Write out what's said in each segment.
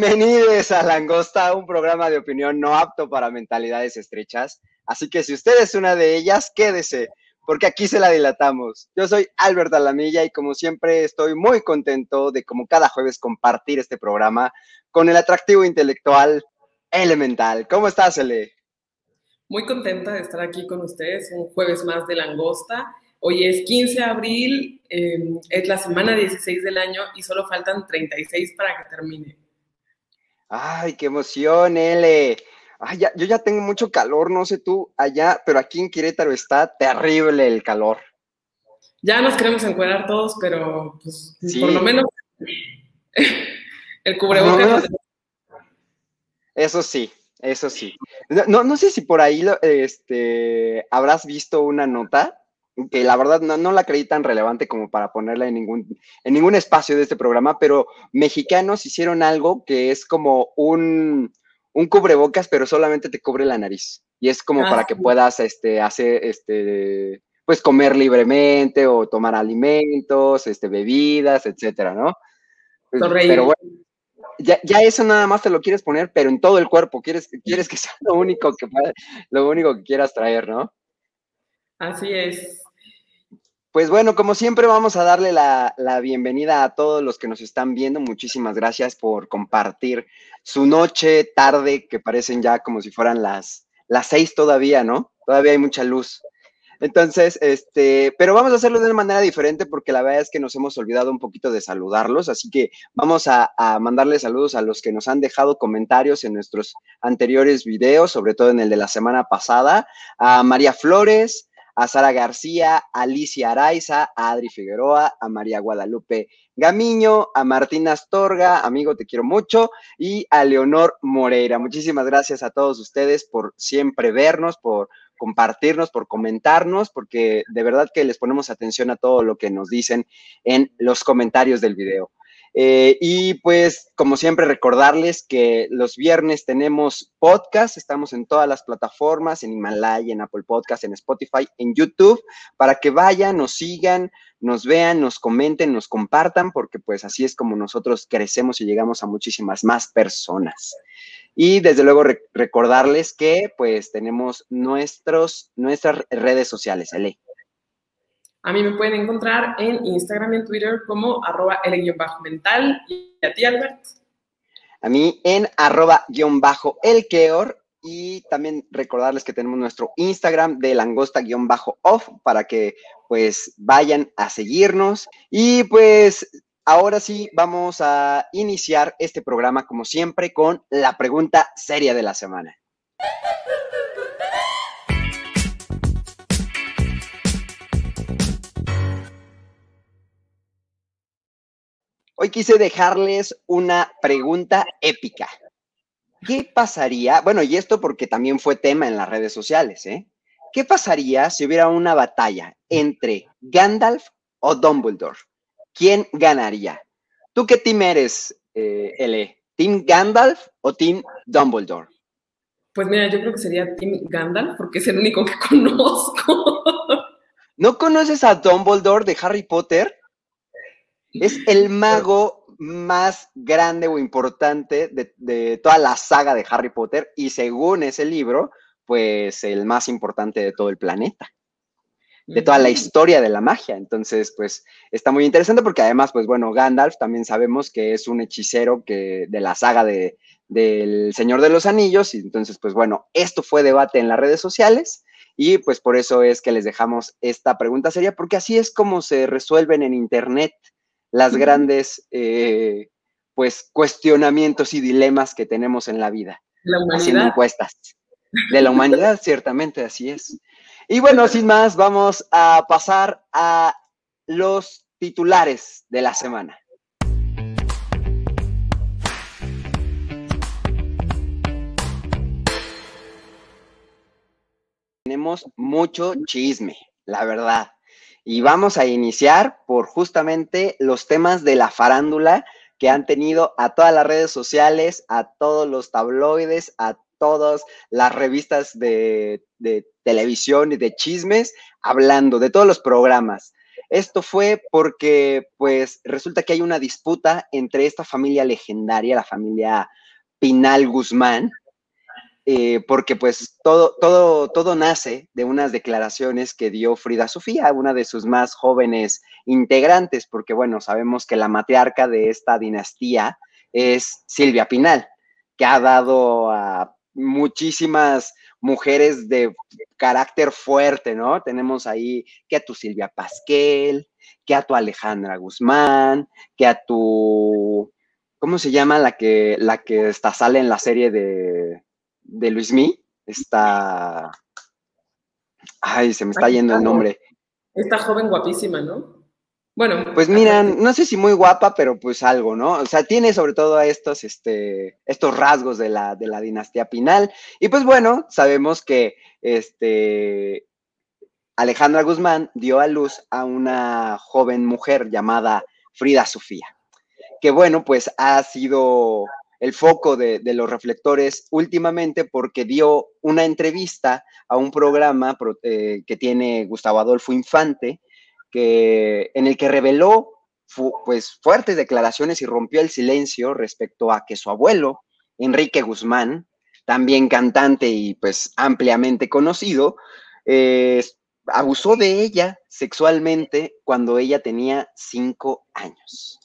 Bienvenidos a Langosta, un programa de opinión no apto para mentalidades estrechas. Así que si usted es una de ellas, quédese, porque aquí se la dilatamos. Yo soy Albert Alamilla y como siempre estoy muy contento de como cada jueves compartir este programa con el atractivo intelectual elemental. ¿Cómo estás, Ele? Muy contenta de estar aquí con ustedes un jueves más de Langosta. Hoy es 15 de abril, eh, es la semana 16 del año y solo faltan 36 para que termine. Ay, qué emoción, L. Ay, ya, yo ya tengo mucho calor, no sé tú allá, pero aquí en Querétaro está terrible el calor. Ya nos queremos encuadrar todos, pero pues, por lo menos el cubrebocas. Eso sí, eso sí. No, no, sé si por ahí este, habrás visto una nota que la verdad no, la creí tan relevante como para ponerla en ningún, en ningún espacio de este programa, pero mexicanos hicieron algo que es como un, un cubrebocas, pero solamente te cubre la nariz. Y es como para que ah. puedas este, hacer, este, pues comer libremente o tomar alimentos, este, bebidas, etcétera, ¿no? Pues, pero bueno, ya, ya, eso nada más te lo quieres poner, pero en todo el cuerpo, quieres, quieres que sea lo único que, lo único que quieras traer, ¿no? Así es. Pues bueno, como siempre vamos a darle la, bienvenida a todos los que nos están viendo. Muchísimas gracias por compartir su noche, tarde, que parecen ya como si fueran las, las seis todavía, ¿no? Todavía hay mucha luz. Entonces, este, pero vamos a hacerlo de una manera diferente porque la verdad es que nos hemos olvidado un poquito de saludarlos, así que vamos a, a mandarle saludos a los que nos han dejado comentarios en nuestros anteriores videos, sobre todo en el de la semana pasada, a María Flores, a Sara García, a Alicia Araiza, a Adri Figueroa, a María Guadalupe Gamiño, a Martín Astorga, amigo, te quiero mucho, y a Leonor Moreira. Muchísimas gracias a todos ustedes por siempre vernos, por compartirnos, por comentarnos, porque de verdad que les ponemos atención a todo lo que nos dicen en los comentarios del video. Eh, y pues, como siempre, recordarles que los viernes tenemos podcast, estamos en todas las plataformas, en Himalaya, en Apple Podcast, en Spotify, en YouTube, para que vayan, nos sigan, nos vean, nos comenten, nos compartan, porque pues así es como nosotros crecemos y llegamos a muchísimas más personas. Y desde luego recordarles que pues tenemos nuestros, nuestras redes sociales, Ele. A mí me pueden encontrar en Instagram y en Twitter como arroba el-mental. ¿Y a ti, Albert? A mí en arroba guion y también recordarles que tenemos nuestro Instagram de langosta-off para que pues vayan a seguirnos. Y pues ahora sí vamos a iniciar este programa como siempre con la pregunta seria de la semana. Hoy quise dejarles una pregunta épica. ¿Qué pasaría? Bueno, y esto porque también fue tema en las redes sociales, ¿eh? ¿Qué pasaría si hubiera una batalla entre Gandalf o Dumbledore? ¿Quién ganaría? ¿Tú qué team eres, eh, L? ¿Team Gandalf o Team Dumbledore? Pues mira, yo creo que sería Team Gandalf porque es el único que conozco. ¿No conoces a Dumbledore de Harry Potter? Es el mago más grande o importante de, toda la saga de Harry Potter y según ese libro, pues el más importante de todo el planeta, de toda la historia de la magia. Entonces, pues está muy interesante porque además, pues bueno, Gandalf también sabemos que es un hechicero que, de la saga de, del Señor de los Anillos y entonces, pues bueno, esto fue debate en las redes sociales. Y pues por eso es que les dejamos esta pregunta seria, porque así es como se resuelven en Internet las grandes eh, pues cuestionamientos y dilemas que tenemos en la vida. La haciendo encuestas. De la humanidad, ciertamente, así es. Y bueno, sin más, vamos a pasar a los titulares de la semana. Tenemos mucho chisme, la verdad. Y vamos a iniciar por justamente los temas de la farándula que han tenido a todas las redes sociales, a todos los tabloides, a todas las revistas de, televisión y de chismes, hablando de todos los programas. Esto fue porque, pues, resulta que hay una disputa entre esta familia legendaria, la familia Pinal Guzmán, eh, porque pues todo, todo, todo nace de unas declaraciones que dio Frida Sofía, una de sus más jóvenes integrantes, porque bueno, sabemos que la matriarca de esta dinastía es Silvia Pinal, que ha dado a muchísimas mujeres de carácter fuerte, ¿no? Tenemos ahí que a tu Silvia Pasquel, que a tu Alejandra Guzmán, que a tu, ¿cómo se llama la que, la que está, sale en la serie de, de Luismi? Está, ay, se me está yendo el nombre. Esta joven guapísima, ¿no? Bueno. Pues miran, no sé si muy guapa, pero pues algo, ¿no? O sea, tiene sobre todo estos, este, estos rasgos de la, de la dinastía Pinal. Y pues bueno, sabemos que este, Alejandra Guzmán dio a luz a una joven mujer llamada Frida Sofía, que bueno, pues ha sido el foco de, los reflectores últimamente porque dio una entrevista a un programa eh, que tiene Gustavo Adolfo Infante, que, en el que reveló pues, fuertes declaraciones y rompió el silencio respecto a que su abuelo, Enrique Guzmán, también cantante y pues ampliamente conocido, eh, abusó de ella sexualmente cuando ella tenía cinco años.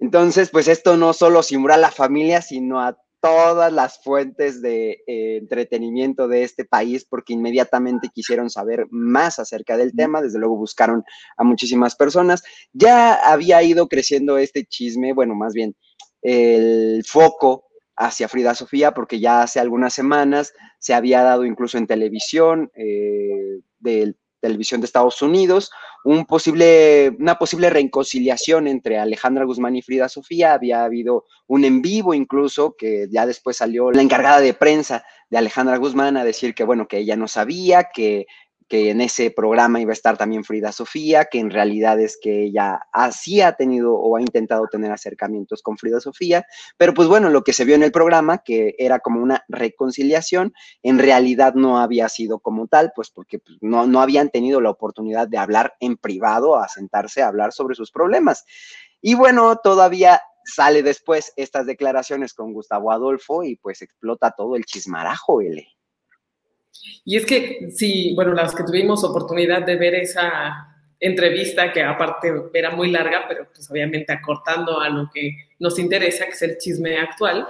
Entonces, pues esto no solo simula a la familia, sino a todas las fuentes de eh, entretenimiento de este país porque inmediatamente quisieron saber más acerca del tema, desde luego buscaron a muchísimas personas. Ya había ido creciendo este chisme, bueno, más bien el foco hacia Frida Sofía, porque ya hace algunas semanas se había dado incluso en televisión eh, del televisión de Estados Unidos, un posible, una posible reconciliación entre Alejandra Guzmán y Frida Sofía. Había habido un en vivo incluso, que ya después salió la encargada de prensa de Alejandra Guzmán a decir que, bueno, que ella no sabía, que que en ese programa iba a estar también Frida Sofía, que en realidad es que ella así ha tenido o ha intentado tener acercamientos con Frida Sofía, pero pues bueno, lo que se vio en el programa, que era como una reconciliación, en realidad no había sido como tal, pues porque pues, no, no habían tenido la oportunidad de hablar en privado, a sentarse a hablar sobre sus problemas. Y bueno, todavía sale después estas declaraciones con Gustavo Adolfo y pues explota todo el chismarajo, L. Y es que, sí, bueno, las que tuvimos oportunidad de ver esa entrevista, que aparte era muy larga, pero pues obviamente acortando a lo que nos interesa, que es el chisme actual,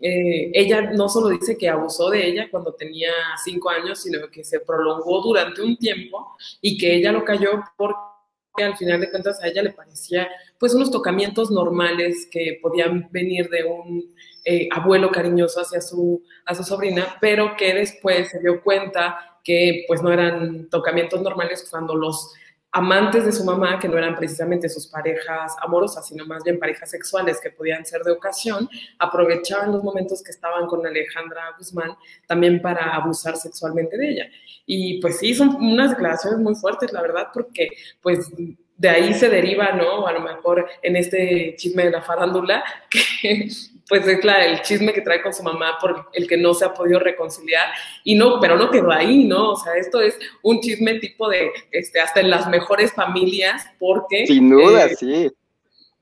eh, ella no solo dice que abusó de ella cuando tenía cinco años, sino que se prolongó durante un tiempo y que ella lo cayó porque al final de cuentas a ella le parecía pues unos tocamientos normales que podían venir de un eh, abuelo cariñoso hacia su, a su sobrina, pero que después se dio cuenta que pues no eran tocamientos normales cuando los amantes de su mamá, que no eran precisamente sus parejas amorosas, sino más bien parejas sexuales que podían ser de ocasión, aprovechaban los momentos que estaban con Alejandra Guzmán también para abusar sexualmente de ella. Y pues sí, son unas declaraciones muy fuertes, la verdad, porque pues de ahí se deriva, ¿no? A lo mejor en este chisme de la farándula, que pues es la, el chisme que trae con su mamá por el que no se ha podido reconciliar y no, pero no quedó ahí, ¿no? O sea, esto es un chisme tipo de, este, hasta en las mejores familias, porque... Sin duda, eh, sí.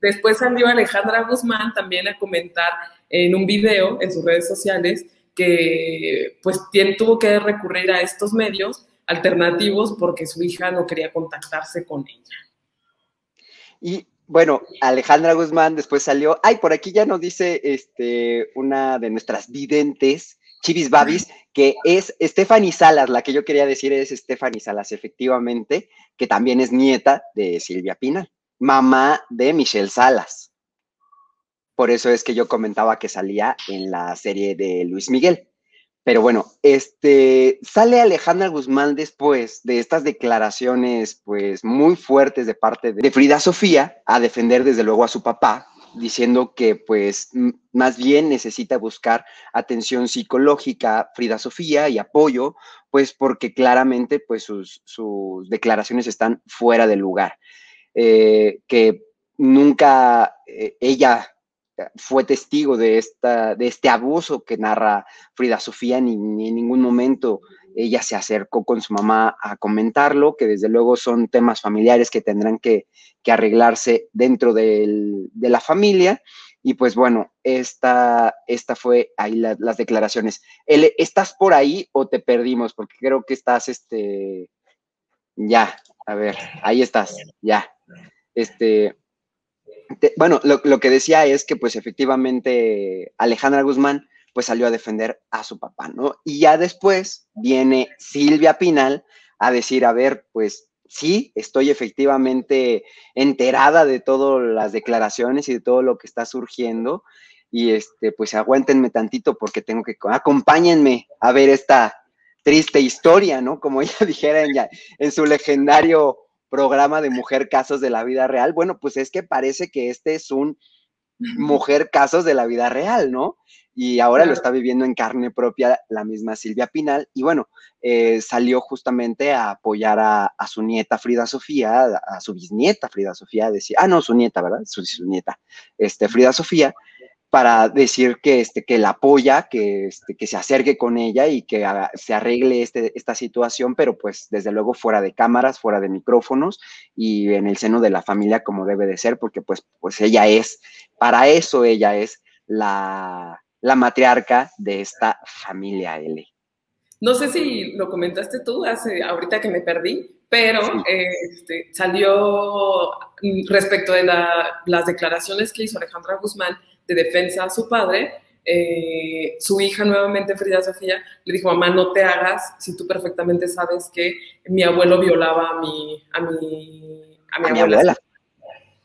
Después salió Alejandra Guzmán también a comentar en un video en sus redes sociales que pues tuvo que recurrir a estos medios alternativos porque su hija no quería contactarse con ella. Y bueno, Alejandra Guzmán después salió. Ay, por aquí ya nos dice este, una de nuestras videntes, Chivis Babis, que es Stephanie Salas. La que yo quería decir es Stephanie Salas, efectivamente, que también es nieta de Silvia Pinal, mamá de Michelle Salas. Por eso es que yo comentaba que salía en la serie de Luis Miguel. Pero bueno, este sale Alejandra Guzmán después de estas declaraciones, pues muy fuertes de parte de Frida Sofía, a defender desde luego a su papá, diciendo que pues más bien necesita buscar atención psicológica Frida Sofía y apoyo, pues porque claramente pues sus, declaraciones están fuera de lugar. Eh, que nunca eh, ella fue testigo de, esta, de este abuso que narra Frida Sofía, ni, en ningún momento ella se acercó con su mamá a comentarlo, que desde luego son temas familiares que tendrán que, arreglarse dentro de la familia. Y pues bueno, esta, esta fue ahí las declaraciones. ¿Estás por ahí o te perdimos? Porque creo que estás, este, ya, a ver, ahí estás, ya. Este, bueno, lo, que decía es que pues efectivamente Alejandra Guzmán pues salió a defender a su papá, ¿no? Y ya después viene Silvia Pinal a decir, a ver, pues sí, estoy efectivamente enterada de todas las declaraciones y de todo lo que está surgiendo. Y este, pues aguántenme tantito porque tengo que, acompáñenme a ver esta triste historia, ¿no? Como ella dijera en su legendario programa de Mujer Casos de la Vida Real. Bueno, pues es que parece que este es un Mujer Casos de la Vida Real, ¿no? y ahora lo está viviendo en carne propia la misma Silvia Pinal. Y bueno, eh, salió justamente a apoyar a, su nieta Frida Sofía, a, su bisnieta Frida Sofía, decía, ah, no, su nieta, ¿verdad? Su, nieta, este, Frida Sofía, para decir que, este, que la apoya, que, este, que se acerque con ella y que se arregle este, esta situación, pero pues desde luego fuera de cámaras, fuera de micrófonos y en el seno de la familia como debe de ser, porque pues, pues ella es, para eso ella es la, la matriarca de esta familia L. No sé si lo comentaste tú hace, ahorita que me perdí, pero este, salió mm, respecto de las declaraciones que hizo Alejandra Guzmán de defensa a su padre, eh, su hija nuevamente, Frida Sofía, le dijo, mamá, no te hagas si tú perfectamente sabes que mi abuelo violaba a mi, a mi, a mi, abuela.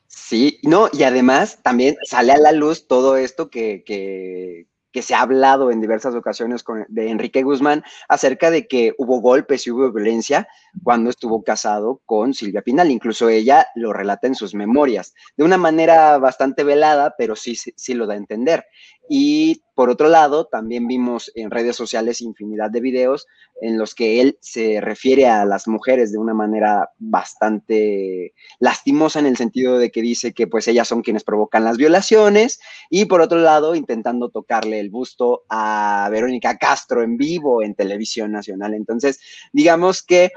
Sí, no, y además también sale a la luz todo esto que, que, que se ha hablado en diversas ocasiones con, de Enrique Guzmán acerca de que hubo golpes y hubo violencia cuando estuvo casado con Silvia Pinal. Incluso ella lo relata en sus memorias, de una manera bastante velada, pero sí, sí lo da a entender. Y por otro lado, también vimos en redes sociales infinidad de videos en los que él se refiere a las mujeres de una manera bastante lastimosa en el sentido de que dice que pues ellas son quienes provocan las violaciones y por otro lado intentando tocarle el busto a Verónica Castro en vivo en televisión nacional. Entonces, digamos que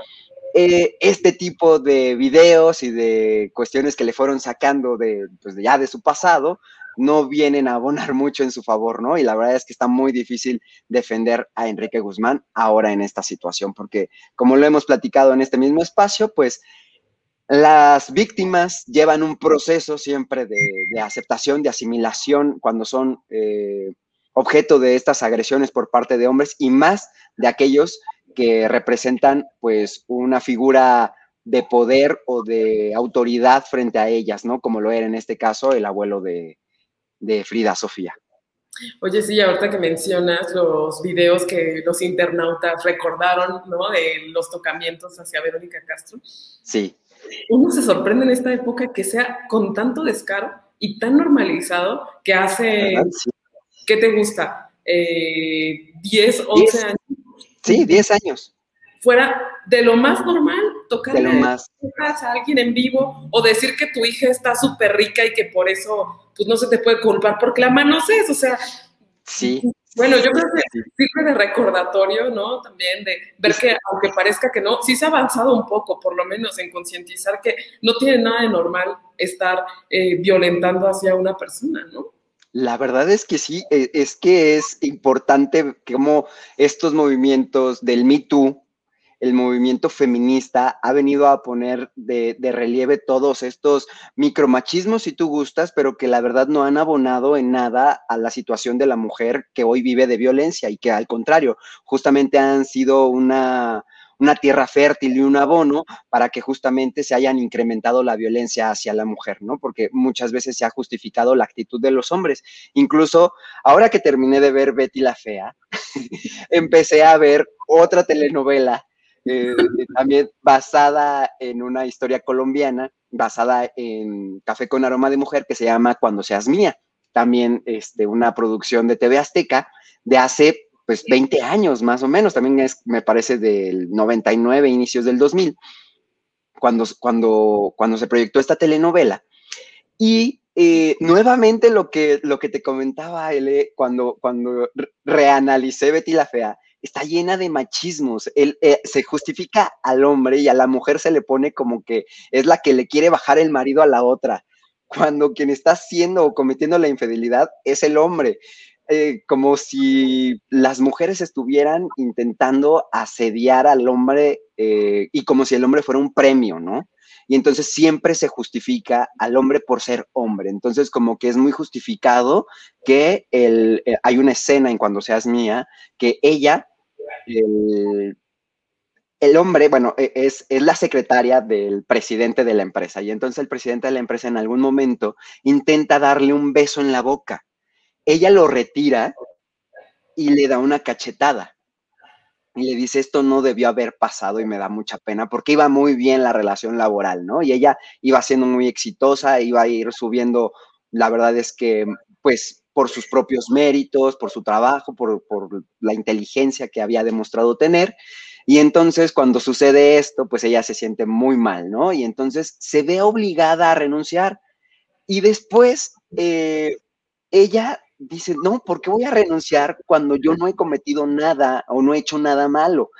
eh, este tipo de videos y de cuestiones que le fueron sacando de, pues, ya de su pasado, no vienen a abonar mucho en su favor, ¿no? Y la verdad es que está muy difícil defender a Enrique Guzmán ahora en esta situación, porque como lo hemos platicado en este mismo espacio, pues las víctimas llevan un proceso siempre de, aceptación, de asimilación cuando son eh, objeto de estas agresiones por parte de hombres y más de aquellos que representan pues una figura de poder o de autoridad frente a ellas, ¿no? Como lo era en este caso el abuelo de, de Frida Sofía. Oye, sí, ahorita que mencionas los videos que los internautas recordaron, ¿no? De los tocamientos hacia Verónica Castro. Sí. Uno se sorprende en esta época que sea con tanto descaro y tan normalizado que hace, ¿qué te gusta? Eh, 10, 11 años. Sí, 10 años. Fuera de lo más normal, tocar a alguien en vivo o decir que tu hija está súper rica y que por eso pues no se te puede culpar porque la es, o sea. Sí. Bueno, yo creo que sirve de recordatorio, ¿no? También de ver que, aunque parezca que no, sí se ha avanzado un poco, por lo menos en concientizar que no tiene nada de normal estar eh, violentando hacia una persona, ¿no? La verdad es que sí, e, es que es importante como estos movimientos del Me Too, el movimiento feminista ha venido a poner de, relieve todos estos micromachismos, si tú gustas, pero que la verdad no han abonado en nada a la situación de la mujer que hoy vive de violencia y que al contrario, justamente han sido una, una tierra fértil y un abono para que justamente se hayan incrementado la violencia hacia la mujer, ¿no? Porque muchas veces se ha justificado la actitud de los hombres. Incluso ahora que terminé de ver Betty la Fea, empecé a ver otra telenovela eh, también basada en una historia colombiana, basada en Café con aroma de mujer, que se llama Cuando seas mía. También este, una producción de TV Azteca de hace pues 20 años más o menos, también es, me parece, del 99, inicios del 2000, cuando, cuando, cuando se proyectó esta telenovela. Y eh, nuevamente lo que, lo que te comentaba, L, cuando, cuando reanalicé Betty la Fea, está llena de machismos. Él, eh, se justifica al hombre y a la mujer se le pone como que es la que le quiere bajar el marido a la otra, cuando quien está haciendo o cometiendo la infidelidad es el hombre. Eh, como si las mujeres estuvieran intentando asediar al hombre eh, y como si el hombre fuera un premio, ¿no? Y entonces siempre se justifica al hombre por ser hombre. Entonces como que es muy justificado que el, eh, hay una escena en Cuando seas mía, que ella, el, el hombre, bueno, e, es, es, la secretaria del presidente de la empresa. Y entonces el presidente de la empresa en algún momento intenta darle un beso en la boca ella lo retira y le da una cachetada. Y le dice, esto no debió haber pasado y me da mucha pena porque iba muy bien la relación laboral, ¿no? Y ella iba siendo muy exitosa, iba a ir subiendo, la verdad es que, pues, por sus propios méritos, por su trabajo, por, por la inteligencia que había demostrado tener. Y entonces cuando sucede esto, pues ella se siente muy mal, ¿no? Y entonces se ve obligada a renunciar. Y después eh, ella dice, no, ¿por qué voy a renunciar cuando yo no he cometido nada o no he hecho nada malo?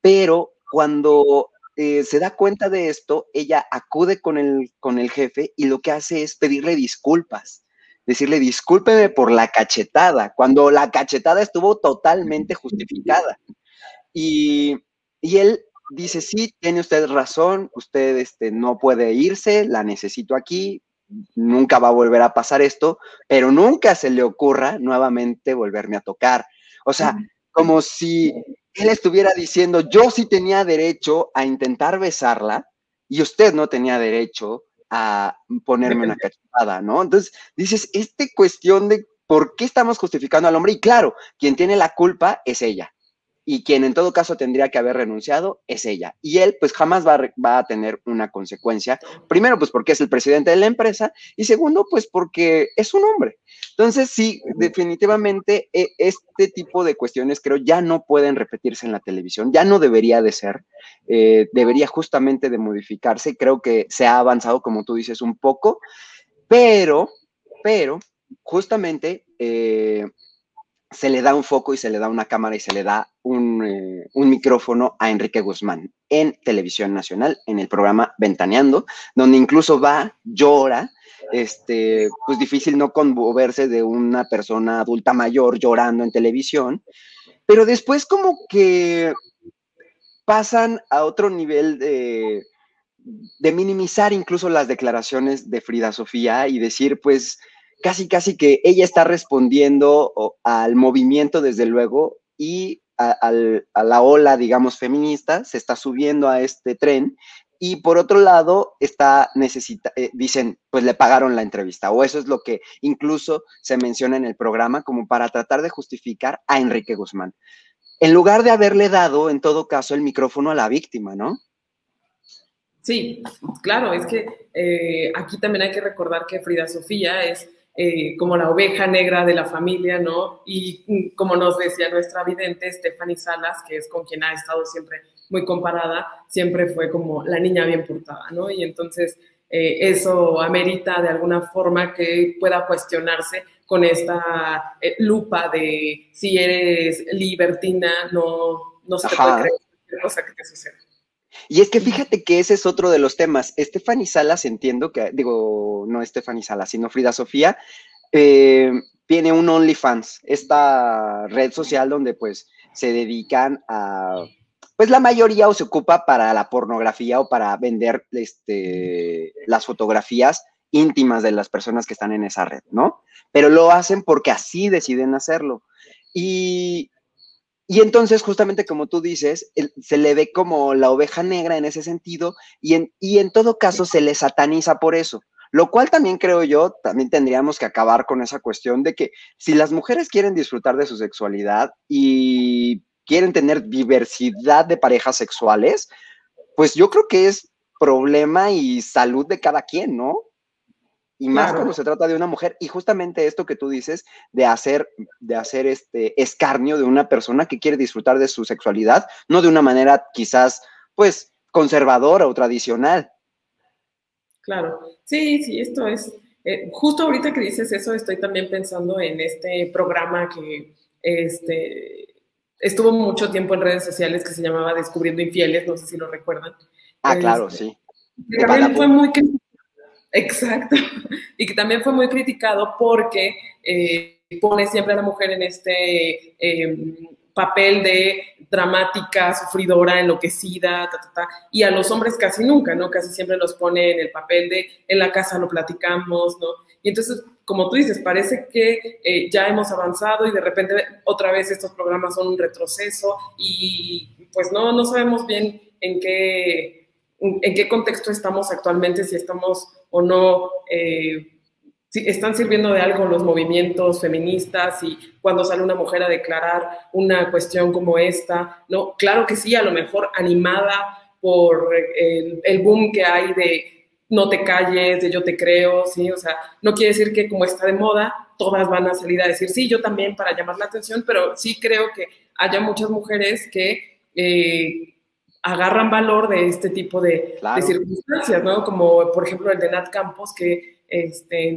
Pero cuando eh, se da cuenta de esto, ella acude con el, con el jefe y lo que hace es pedirle disculpas, decirle, discúlpeme por la cachetada, cuando la cachetada estuvo totalmente justificada. Y, y él dice, sí, tiene usted razón, usted este, no puede irse, la necesito aquí, nunca va a volver a pasar esto, pero nunca se le ocurra nuevamente volverme a tocar. O sea, como si él estuviera diciendo, yo sí tenía derecho a intentar besarla y usted no tenía derecho a ponerme una cachetada, ¿no? Entonces, dices, esta cuestión de por qué estamos justificando al hombre, y claro, quien tiene la culpa es ella y quien en todo caso tendría que haber renunciado es ella. Y él pues jamás va a, va a, tener una consecuencia. Primero pues porque es el presidente de la empresa y segundo pues porque es un hombre. Entonces sí, definitivamente e, este tipo de cuestiones creo ya no pueden repetirse en la televisión, ya no debería de ser, eh, debería justamente de modificarse. Creo que se ha avanzado como tú dices un poco, pero, pero justamente... Eh, se le da un foco y se le da una cámara y se le da un, eh, un, micrófono a Enrique Guzmán en Televisión Nacional, en el programa Ventaneando, donde incluso va, llora, este, pues difícil no conmoverse de una persona adulta mayor llorando en televisión, pero después como que pasan a otro nivel de, de minimizar incluso las declaraciones de Frida Sofía y decir, pues, casi, casi que ella está respondiendo al movimiento, desde luego, y a, la ola, digamos, feminista, se está subiendo a este tren. Y por otro lado, está necesita, eh, dicen, pues le pagaron la entrevista, o eso es lo que incluso se menciona en el programa, como para tratar de justificar a Enrique Guzmán. En lugar de haberle dado, en todo caso, el micrófono a la víctima, ¿no? Sí, claro, es que eh, aquí también hay que recordar que Frida Sofía es eh, como la oveja negra de la familia, ¿no? Y mm, como nos decía nuestra vidente Stephanie Salas, que es con quien ha estado siempre muy comparada, siempre fue como la niña bien portada, ¿no? Y entonces eh, eso amerita de alguna forma que pueda cuestionarse con esta eh, lupa de si eres libertina, no, no se te puede creer cosa que te suceda. Y es que fíjate que ese es otro de los temas. Stephanie Salas, entiendo que, digo, no Stephanie Salas, sino Frida Sofía, eh, tiene un OnlyFans, esta red social donde pues se dedican a, pues la mayoría o se ocupa para la pornografía o para vender este, las fotografías íntimas de las personas que están en esa red, ¿no? Pero lo hacen porque así deciden hacerlo. Y y entonces, justamente como tú dices, se le ve como la oveja negra en ese sentido y en, y en todo caso se le sataniza por eso. Lo cual también creo yo, también tendríamos que acabar con esa cuestión de que si las mujeres quieren disfrutar de su sexualidad y quieren tener diversidad de parejas sexuales, pues yo creo que es problema y salud de cada quien, ¿no? Y más cuando se trata de una mujer. Y justamente esto que tú dices de hacer, de hacer este escarnio de una persona que quiere disfrutar de su sexualidad, no de una manera quizás, pues, conservadora o tradicional. Claro, sí, sí, esto es, eh, justo ahorita que dices eso, estoy también pensando en este programa que, este, estuvo mucho tiempo en redes sociales que se llamaba Descubriendo Infieles, no sé si lo recuerdan. Ah, claro, este, sí. también fue muy Exacto. Y que también fue muy criticado porque eh, pone siempre a la mujer en este em, papel de dramática, sufridora, enloquecida, y a los hombres casi nunca, ¿no? Casi siempre los pone en el papel de en la casa lo platicamos, ¿no? Y entonces, como tú dices, parece que eh, ya hemos avanzado y de repente otra vez estos programas son un retroceso y pues no, no sabemos bien en qué, en qué contexto estamos actualmente, si estamos o no... Eh, están sirviendo de algo los movimientos feministas y cuando sale una mujer a declarar una cuestión como esta, ¿no? Claro que sí, a lo mejor animada por el, el boom que hay de no te calles, de yo te creo, ¿sí? O sea, no quiere decir que como está de moda, todas van a salir a decir, sí, yo también para llamar la atención, pero sí creo que haya muchas mujeres que eh, agarran valor de este tipo de, circunstancias, ¿no? Como por ejemplo el de Nat Campos, que este,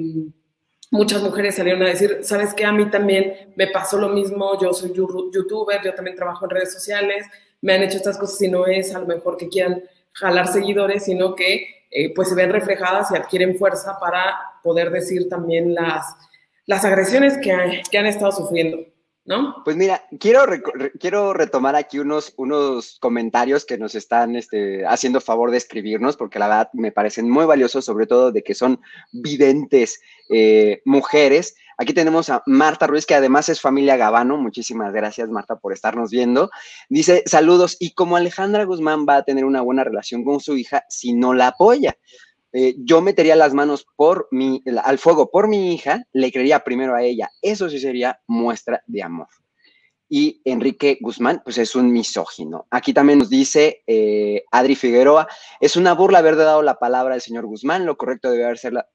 muchas mujeres salieron a decir, ¿sabes qué? A mí también me pasó lo mismo, yo soy youtuber, yo también trabajo en redes sociales, me han hecho estas cosas y no es a lo mejor que quieran jalar seguidores, sino que eh, pues se ven reflejadas y adquieren fuerza para poder decir también las, las agresiones que, que han estado sufriendo. ¿No? Pues mira, quiero, quiero retomar aquí unos, unos comentarios que nos están este, haciendo favor de escribirnos, porque la verdad me parecen muy valiosos, sobre todo de que son videntes eh, mujeres. Aquí tenemos a Marta Ruiz, que además es familia Gabano. Muchísimas gracias, Marta, por estarnos viendo. Dice, saludos. Y como Alejandra Guzmán va a tener una buena relación con su hija si no la apoya. Eh, yo metería las manos por mi, al fuego por mi hija, le creería primero a ella. Eso sí sería muestra de amor. Y Enrique Guzmán, pues es un misógino. Aquí también nos dice eh, Adri Figueroa, es una burla haber dado la palabra al señor Guzmán, lo correcto debe haber ser la,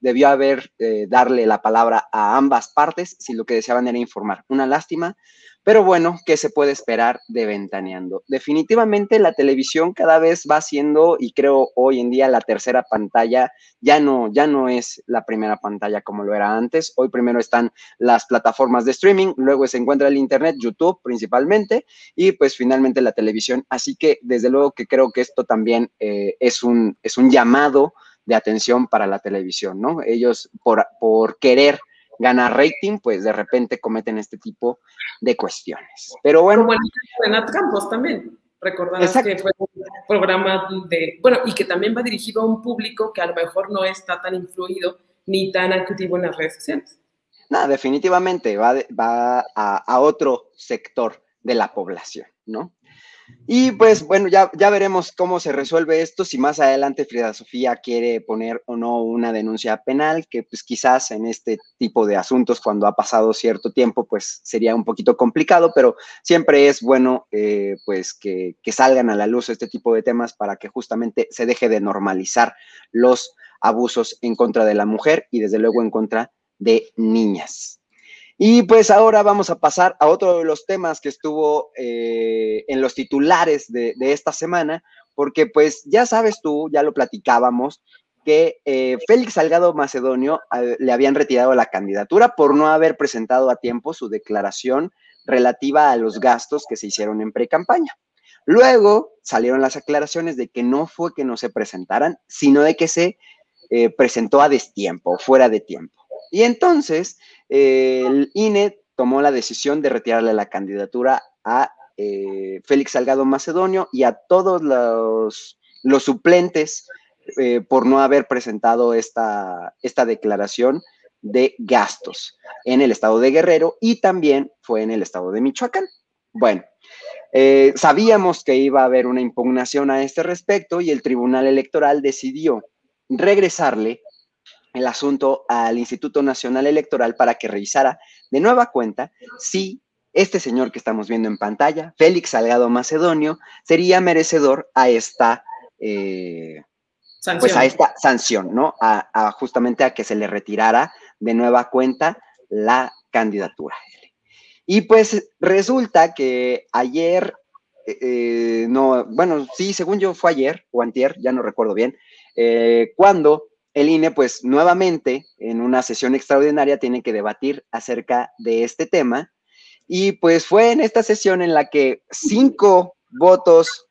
debió haber eh, darle la palabra a ambas partes si lo que deseaban era informar. Una lástima, pero bueno, ¿qué se puede esperar de Ventaneando? Definitivamente la televisión cada vez va siendo, y creo hoy en día la tercera pantalla ya no, ya no es la primera pantalla como lo era antes. Hoy primero están las plataformas de streaming, luego se encuentra el Internet, YouTube principalmente, y pues finalmente la televisión. Así que desde luego que creo que esto también eh, es, un, es un llamado de atención para la televisión, ¿no? Ellos por, por querer ganar rating, pues de repente cometen este tipo de cuestiones. Pero bueno. Como el de Nat Campos también. Recordarás que fue un programa de, bueno, y que también va dirigido a un público que a lo mejor no está tan influido ni tan activo en las redes sociales. No, definitivamente va, va a, a otro sector de la población, ¿no? Y pues bueno, ya, ya veremos cómo se resuelve esto, si más adelante Frida Sofía quiere poner o no una denuncia penal, que pues quizás en este tipo de asuntos, cuando ha pasado cierto tiempo, pues sería un poquito complicado, pero siempre es bueno eh, pues que, que salgan a la luz este tipo de temas para que justamente se deje de normalizar los abusos en contra de la mujer y desde luego en contra de niñas. Y pues ahora vamos a pasar a otro de los temas que estuvo eh, en los titulares de, esta semana, porque pues ya sabes tú, ya lo platicábamos, que eh, Félix Salgado Macedonio eh, le habían retirado la candidatura por no haber presentado a tiempo su declaración relativa a los gastos que se hicieron en pre-campaña. Luego salieron las aclaraciones de que no fue que no se presentaran, sino de que se presentó a destiempo, fuera de tiempo. Y entonces el INE tomó la decisión de retirarle la candidatura a eh, Félix Salgado Macedonio y a todos los, suplentes eh, por no haber presentado esta, declaración de gastos en el estado de Guerrero y también fue en el estado de Michoacán. Bueno, eh, sabíamos que iba a haber una impugnación a este respecto y el Tribunal Electoral decidió regresarle el asunto al Instituto Nacional Electoral para que revisara de nueva cuenta si este señor que estamos viendo en pantalla, Félix Salgado Macedonio, sería merecedor a esta, eh, pues a esta sanción, ¿no? A, justamente a que se le retirara de nueva cuenta la candidatura. Y pues resulta que ayer, eh, eh, no, bueno, sí, según yo fue ayer o antier, ya no recuerdo bien, cuando el INE, pues nuevamente, en una sesión extraordinaria, tiene que debatir acerca de este tema Y pues fue en esta sesión en la que cinco votos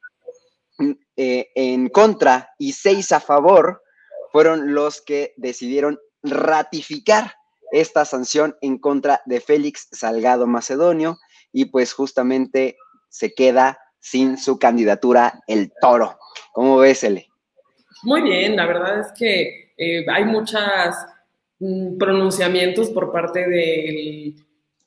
eh, en contra y seis a favor fueron los que decidieron ratificar esta sanción en contra de Félix Salgado Macedonio y pues justamente se queda sin su candidatura el toro. ¿Cómo ves, Ele? Muy bien, la verdad es que eh, hay muchos mm, pronunciamientos por parte del,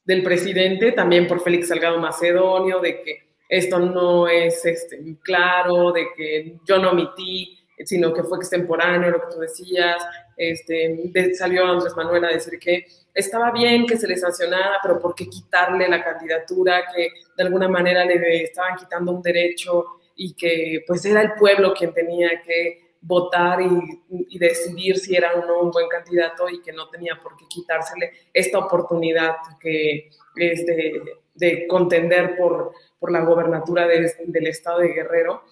del, presidente, también por Félix Salgado Macedonio, de que esto no es este, claro, de que yo no omití, sino que fue extemporáneo, lo que tú decías. Este, salió Andrés Manuel a decir que estaba bien que se le sancionara, pero ¿por qué quitarle la candidatura? Que de alguna manera le estaban quitando un derecho y que pues era el pueblo quien tenía que votar y, decidir si era o no un buen candidato y que no tenía por qué quitársele esta oportunidad que es de, contender por, por la gobernatura del estado de Guerrero.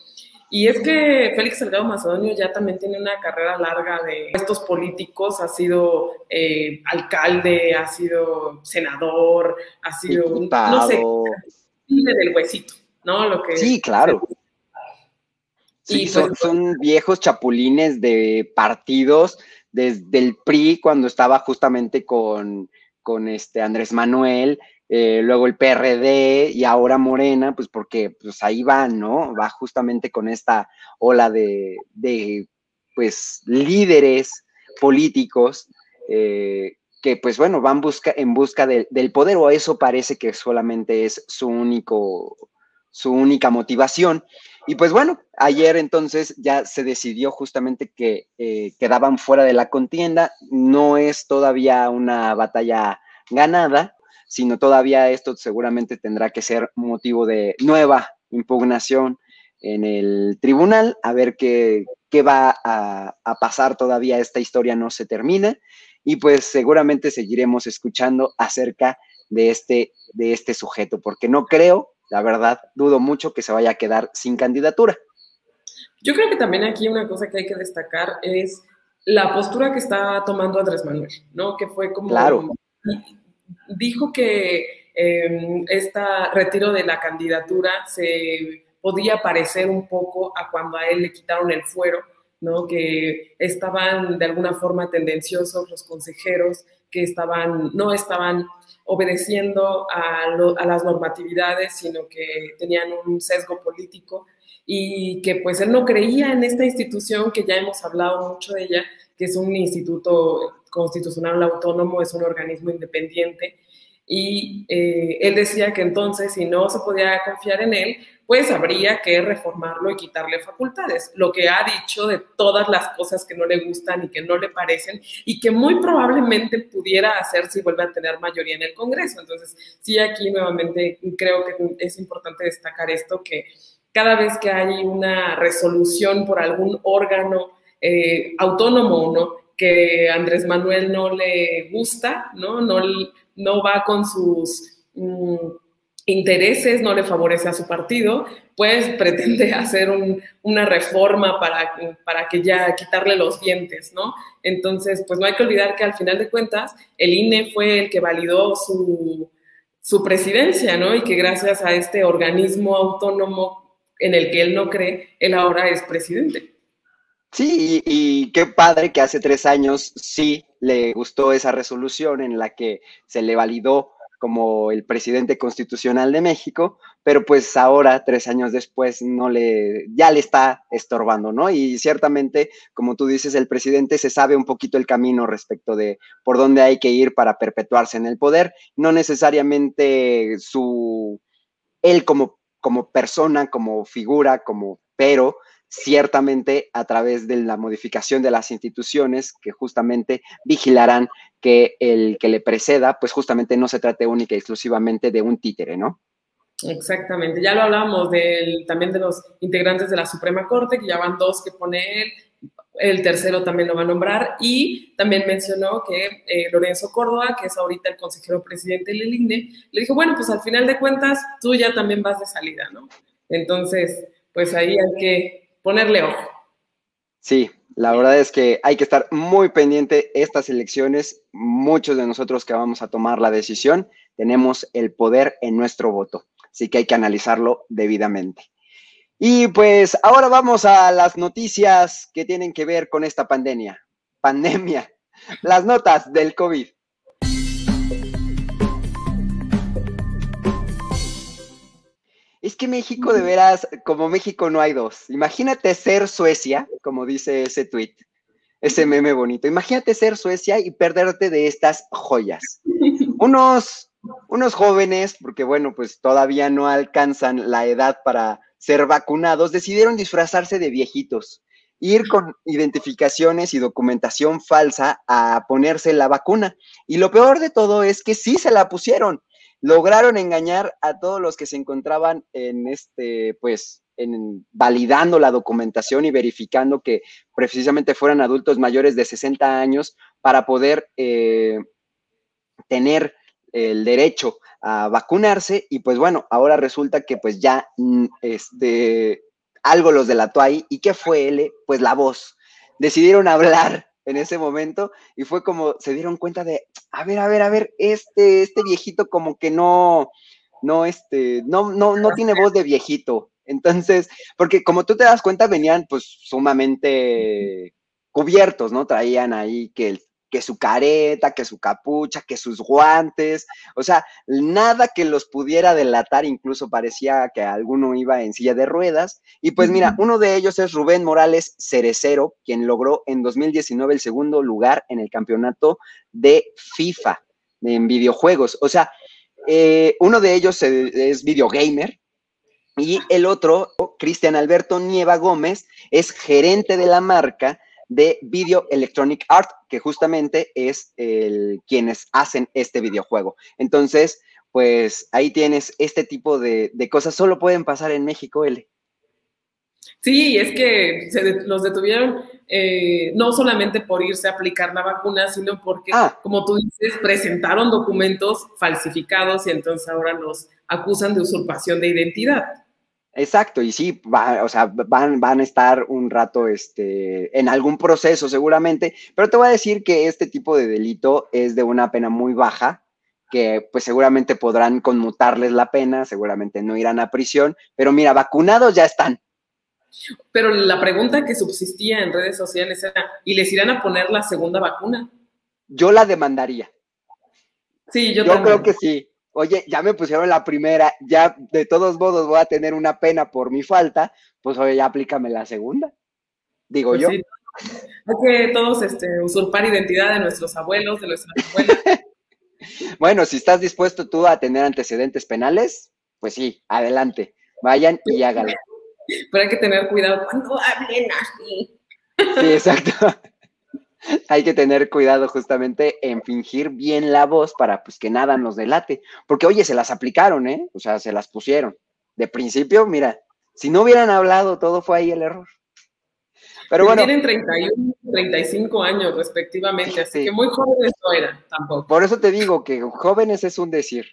Y es que Félix Salgado Macedonio ya también tiene una carrera larga de estos políticos, ha sido eh, alcalde, ha sido senador, ha sido, no sé, del huesito, ¿no? Lo que, sí, claro. Sí, pues son, viejos chapulines de partidos desde el PRI cuando estaba justamente con, con este Andrés Manuel, eh, luego el PRD y ahora Morena, pues porque pues ahí van, ¿no? Va justamente con esta ola de, pues líderes políticos eh, que pues bueno, van busca, en busca del poder o eso parece que solamente es su único, su única motivación. Y pues bueno, ayer entonces ya se decidió justamente que eh, quedaban fuera de la contienda. No es todavía una batalla ganada, sino todavía esto seguramente tendrá que ser motivo de nueva impugnación en el tribunal, a ver qué, qué va a, a, pasar todavía, esta historia no se termina y pues seguramente seguiremos escuchando acerca de este, de este sujeto, porque no creo la verdad, dudo mucho que se vaya a quedar sin candidatura. Yo creo que también aquí una cosa que hay que destacar es la postura que está tomando Andrés Manuel, ¿no? Que fue como... Claro. Dijo que este retiro de la candidatura se podía parecer un poco a cuando a él le quitaron el fuero, ¿no? Que estaban de alguna forma tendenciosos los consejeros, que estaban, no estaban obedeciendo a, las normatividades, sino que tenían un sesgo político y que pues él no creía en esta institución que ya hemos hablado mucho de ella, que es un instituto constitucional autónomo, es un organismo independiente. Y eh, él decía que entonces, si no se podía confiar en él, pues habría que reformarlo y quitarle facultades. Lo que ha dicho de todas las cosas que no le gustan y que no le parecen y que muy probablemente pudiera hacer si vuelve a tener mayoría en el Congreso. Entonces, sí, aquí nuevamente creo que es importante destacar esto, que cada vez que hay una resolución por algún órgano eh, autónomo no, que Andrés Manuel no le gusta, ¿no? No, no va con sus... Mm, intereses, no le favorece a su partido, pues pretende hacer una reforma para, para que ya quitarle los dientes, ¿no? Entonces, pues no hay que olvidar que al final de cuentas el INE fue el que validó su, su presidencia, ¿no? Y que gracias a este organismo autónomo en el que él no cree, él ahora es presidente. Sí, y, qué padre que hace tres años sí le gustó esa resolución en la que se le validó como el presidente constitucional de México, pero pues ahora, tres años después, no le, ya le está estorbando, ¿no? Y ciertamente, como tú dices, el presidente se sabe un poquito el camino respecto de por dónde hay que ir para perpetuarse en el poder, no necesariamente su, él como, como persona, como figura, como, pero ciertamente a través de la modificación de las instituciones que justamente vigilarán que el que le preceda, pues justamente no se trate única y exclusivamente de un títere, ¿no? Exactamente, ya lo hablamos del, también de los integrantes de la Suprema Corte, que ya van dos que pone el tercero también lo va a nombrar, y también mencionó que eh, Lorenzo Córdoba, que es ahorita el consejero presidente del INE, le dijo, bueno, pues al final de cuentas, tú ya también vas de salida, ¿no? Entonces, pues ahí hay que ponerle ojo. Sí, la verdad es que hay que estar muy pendiente estas elecciones. Muchos de nosotros que vamos a tomar la decisión tenemos el poder en nuestro voto. Así que hay que analizarlo debidamente. Y pues ahora vamos a las noticias que tienen que ver con esta pandemia. Pandemia. Las notas del COVID. Es que México de veras, como México no hay dos. Imagínate ser Suecia, como dice ese tweet, ese meme bonito. Imagínate ser Suecia y perderte de estas joyas. Unos, unos jóvenes, porque bueno, pues todavía no alcanzan la edad para ser vacunados, decidieron disfrazarse de viejitos, ir con identificaciones y documentación falsa a ponerse la vacuna. Y lo peor de todo es que sí se la pusieron lograron engañar a todos los que se encontraban en este, pues, en validando la documentación y verificando que precisamente fueran adultos mayores de 60 años para poder eh, tener el derecho a vacunarse y pues bueno, ahora resulta que pues ya mm, este, algo los delató ahí y ¿qué fue él? Pues la voz. Decidieron hablar en ese momento y fue como se dieron cuenta de, a ver, a ver, a ver, este, este viejito como que no, no, este, no, no, no tiene voz de viejito. Entonces, porque como tú te das cuenta, venían pues sumamente cubiertos, ¿no? Traían ahí que el que su careta, que su capucha, que sus guantes, o sea, nada que los pudiera delatar, incluso parecía que alguno iba en silla de ruedas. Y pues mira, uno de ellos es Rubén Morales Cerecero, quien logró en 2019 el segundo lugar en el campeonato de FIFA en videojuegos. O sea, eh, uno de ellos es videogamer, y el otro, Cristian Alberto Nieva Gómez, es gerente de la marca de Video Electronic Art, que justamente es el, quienes hacen este videojuego. Entonces, pues ahí tienes este tipo de, cosas, solo pueden pasar en México, L. Sí, es que los detuvieron eh, no solamente por irse a aplicar la vacuna, sino porque, ah. como tú dices, presentaron documentos falsificados y entonces ahora los acusan de usurpación de identidad. Exacto, y sí, o sea, van, van a estar un rato este, en algún proceso seguramente, pero te voy a decir que este tipo de delito es de una pena muy baja, que pues seguramente podrán conmutarles la pena, seguramente no irán a prisión, pero mira, vacunados ya están. Pero la pregunta que subsistía en redes sociales era, ¿y les irán a poner la segunda vacuna? Yo la demandaría. Sí, yo, yo creo que sí oye, ya me pusieron la primera, ya de todos modos voy a tener una pena por mi falta, pues oye, ya aplícame la segunda, digo pues yo. Hay que todos este, usurpar identidad de nuestros abuelos, de nuestras abuelas. bueno, si estás dispuesto tú a tener antecedentes penales, pues sí, adelante, vayan y háganlo. Pero hay que tener cuidado cuando hablen así. Sí, exacto hay que tener cuidado justamente en fingir bien la voz para pues que nada nos delate. Porque oye, se las aplicaron, ¿eh? O sea, se las pusieron. De principio, mira, si no hubieran hablado, todo fue ahí el error. Pero bueno. Tienen 31, 35 años respectivamente, así que muy jóvenes no eran tampoco. Por eso te digo que jóvenes es un decir.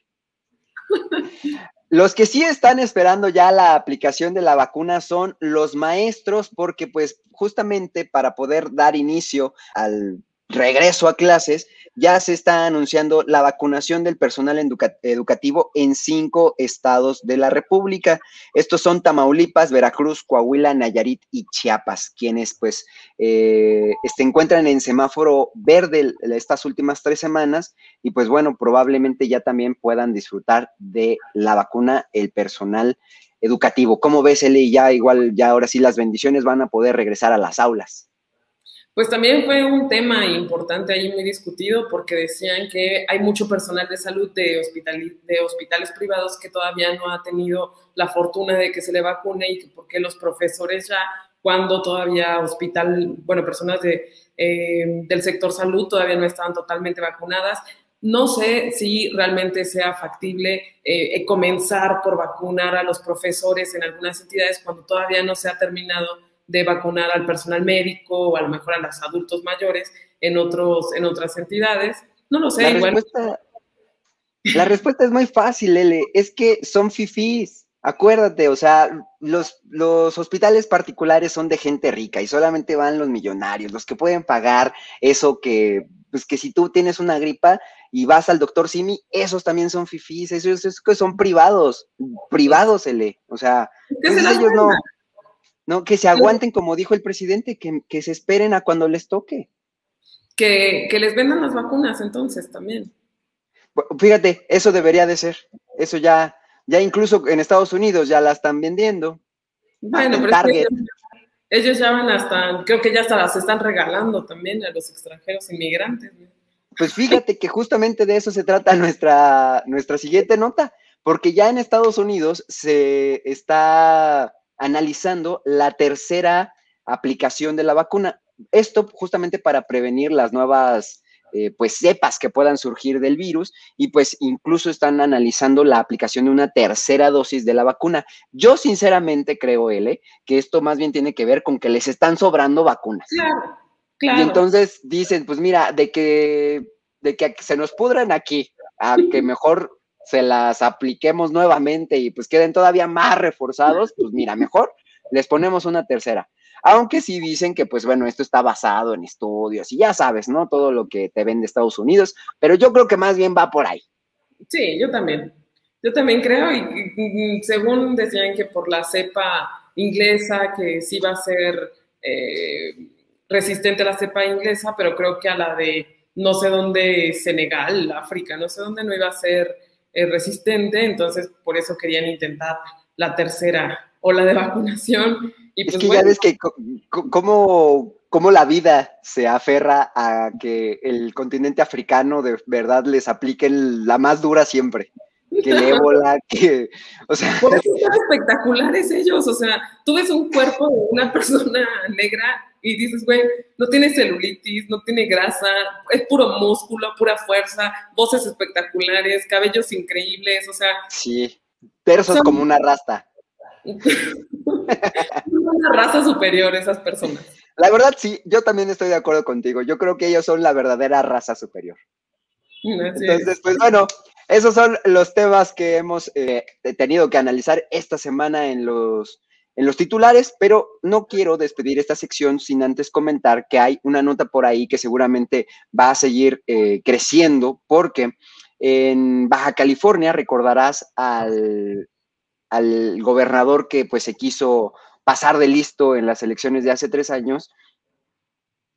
Los que sí están esperando ya la aplicación de la vacuna son los maestros, porque pues justamente para poder dar inicio al regreso a clases, ya se está anunciando la vacunación del personal educativo en cinco estados de la República. Estos son Tamaulipas, Veracruz, Coahuila, Nayarit y Chiapas, quienes pues eh, se encuentran en semáforo verde estas últimas tres semanas y pues bueno, probablemente ya también puedan disfrutar de la vacuna el personal educativo. ¿Cómo ves, Eli? Ya igual, ya ahora sí las bendiciones van a poder regresar a las aulas. Pues también fue un tema importante ahí muy discutido porque decían que hay mucho personal de salud de, de hospitales privados que todavía no ha tenido la fortuna de que se le vacune y que porque los profesores ya cuando todavía hospital, bueno, personas de, eh, del sector salud todavía no estaban totalmente vacunadas. No sé si realmente sea factible eh, comenzar por vacunar a los profesores en algunas entidades cuando todavía no se ha terminado de vacunar al personal médico o a lo mejor a los adultos mayores en, otros, en otras entidades. No lo sé. La, respuesta, la respuesta es muy fácil, Lele. Es que son fifís. Acuérdate, o sea, los, los hospitales particulares son de gente rica y solamente van los millonarios, los que pueden pagar eso que, pues que si tú tienes una gripa y vas al doctor Simi, esos también son fifís, esos, esos que son privados, privados, le, o sea, ellos no, no, que se aguanten, como dijo el presidente, que, que se esperen a cuando les toque. Que, que les vendan las vacunas entonces también. Fíjate, eso debería de ser, eso ya ya incluso en Estados Unidos ya la están vendiendo. Bueno, pero ellos ya van hasta, creo que ya hasta las están regalando también a los extranjeros inmigrantes. Pues fíjate que justamente de eso se trata nuestra, nuestra siguiente nota, porque ya en Estados Unidos se está analizando la tercera aplicación de la vacuna. Esto justamente para prevenir las nuevas eh, pues cepas que puedan surgir del virus y pues incluso están analizando la aplicación de una tercera dosis de la vacuna. Yo sinceramente creo, L, que esto más bien tiene que ver con que les están sobrando vacunas. Claro, claro. Y entonces dicen, pues mira, de que, de que se nos pudran aquí, a que mejor se las apliquemos nuevamente y pues queden todavía más reforzados, pues mira, mejor les ponemos una tercera. Aunque sí dicen que, pues bueno, esto está basado en estudios y ya sabes, ¿no? Todo lo que te vende Estados Unidos, pero yo creo que más bien va por ahí. Sí, yo también. Yo también creo, y, según decían que por la cepa inglesa, que sí va a ser eh, resistente a la cepa inglesa, pero creo que a la de no sé dónde, Senegal, África, no sé dónde no iba a ser eh, resistente, entonces por eso querían intentar la tercera ola de vacunación es pues que ya ves que cómo, la vida se aferra a que el continente africano de verdad les aplique la más dura siempre. Que el ébola, que. O sea. Por eso son espectaculares ellos. O sea, tú ves un cuerpo de una persona negra y dices, güey, no tiene celulitis, no tiene grasa, es puro músculo, pura fuerza, voces espectaculares, cabellos increíbles, o sea. Sí, tersos como una rasta. una raza superior esas personas. La verdad, sí, yo también estoy de acuerdo contigo. Yo creo que ellos son la verdadera raza superior. Entonces, pues bueno, esos son los temas que hemos eh, tenido que analizar esta semana en los, en los titulares, pero no quiero despedir esta sección sin antes comentar que hay una nota por ahí que seguramente va a seguir eh, creciendo porque en Baja California recordarás al al gobernador que pues se quiso pasar de listo en las elecciones de hace tres años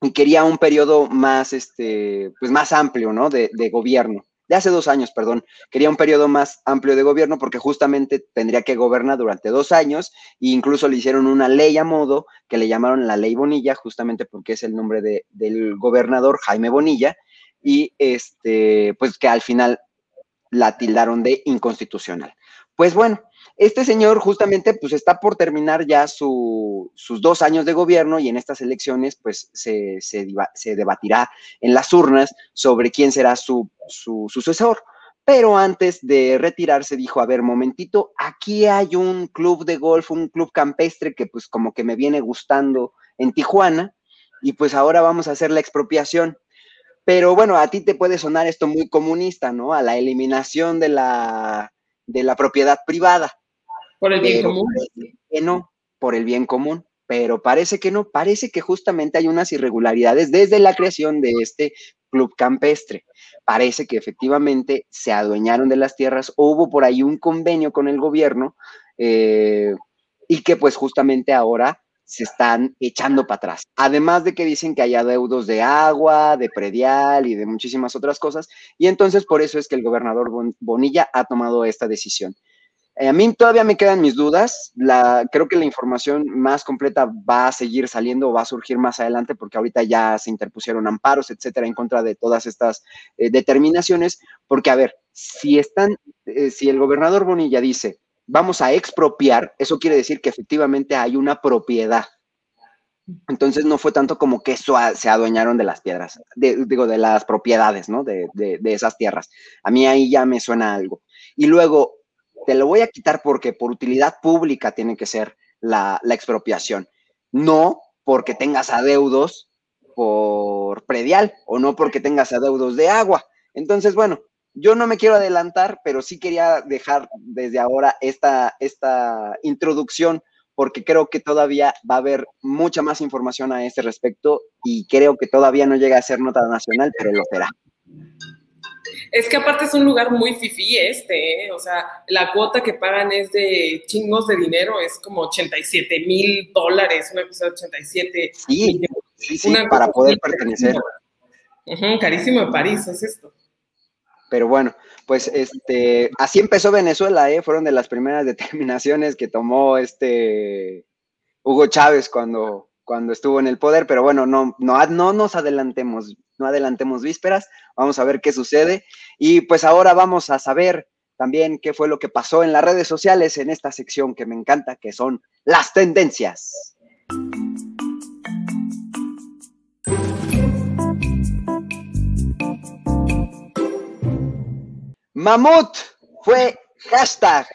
y quería un periodo más, este, pues más amplio, ¿no? De, gobierno. De hace dos años, perdón. Quería un periodo más amplio de gobierno porque justamente tendría que gobernar durante dos años e incluso le hicieron una ley a modo que le llamaron la ley Bonilla, justamente porque es el nombre de, del gobernador Jaime Bonilla y este, pues que al final la tildaron de inconstitucional. Pues bueno, este señor justamente pues está por terminar ya sus dos años de gobierno y en estas elecciones pues se, debatirá en las urnas sobre quién será su, sucesor. Pero antes de retirarse dijo, a ver, momentito, aquí hay un club de golf, un club campestre que pues como que me viene gustando en Tijuana y pues ahora vamos a hacer la expropiación. Pero bueno, a ti te puede sonar esto muy comunista, ¿no? A la eliminación de la, de la propiedad privada. Por el bien común. Que no, por el bien común. Pero parece que no, parece que justamente hay unas irregularidades desde la creación de este club campestre. Parece que efectivamente se adueñaron de las tierras, hubo por ahí un convenio con el gobierno eh, y que pues justamente ahora se están echando para atrás. Además de que dicen que hay adeudos de agua, de predial y de muchísimas otras cosas. Y entonces por eso es que el gobernador Bonilla ha tomado esta decisión. Eh, a mí todavía me quedan mis dudas. Creo que la información más completa va a seguir saliendo o va a surgir más adelante porque ahorita ya se interpusieron amparos, etcétera, en contra de todas estas eh, determinaciones. Porque, a ver, si están, eh, si el gobernador Bonilla dice, vamos a expropiar, eso quiere decir que efectivamente hay una propiedad. Entonces no fue tanto como que eso se adueñaron de las piedras, digo, de las propiedades, ¿no? De, de, de esas tierras. A mí ahí ya me suena algo. Y luego, te lo voy a quitar porque por utilidad pública tiene que ser la, expropiación, no porque tengas adeudos por predial o no porque tengas adeudos de agua. Entonces, bueno, yo no me quiero adelantar, pero sí quería dejar desde ahora esta, esta introducción porque creo que todavía va a haber mucha más información a este respecto y creo que todavía no llega a ser nota nacional, pero lo será. Es que aparte es un lugar muy fifí este, ¿eh? o sea, la cuota que pagan es de chingos de dinero, es como 87 mil dólares, una cosa de 87 Sí, sí, sí para poder pertenecer. carísimo de París, es esto. Pero bueno, pues este, así empezó Venezuela, ¿eh? fueron de las primeras determinaciones que tomó este Hugo Chávez cuando, cuando estuvo en el poder, pero bueno, no, no, no nos adelantemos, no adelantemos vísperas, vamos a ver qué sucede. Y pues ahora vamos a saber también qué fue lo que pasó en las redes sociales en esta sección que me encanta, que son las tendencias. Mamut fue hashtag.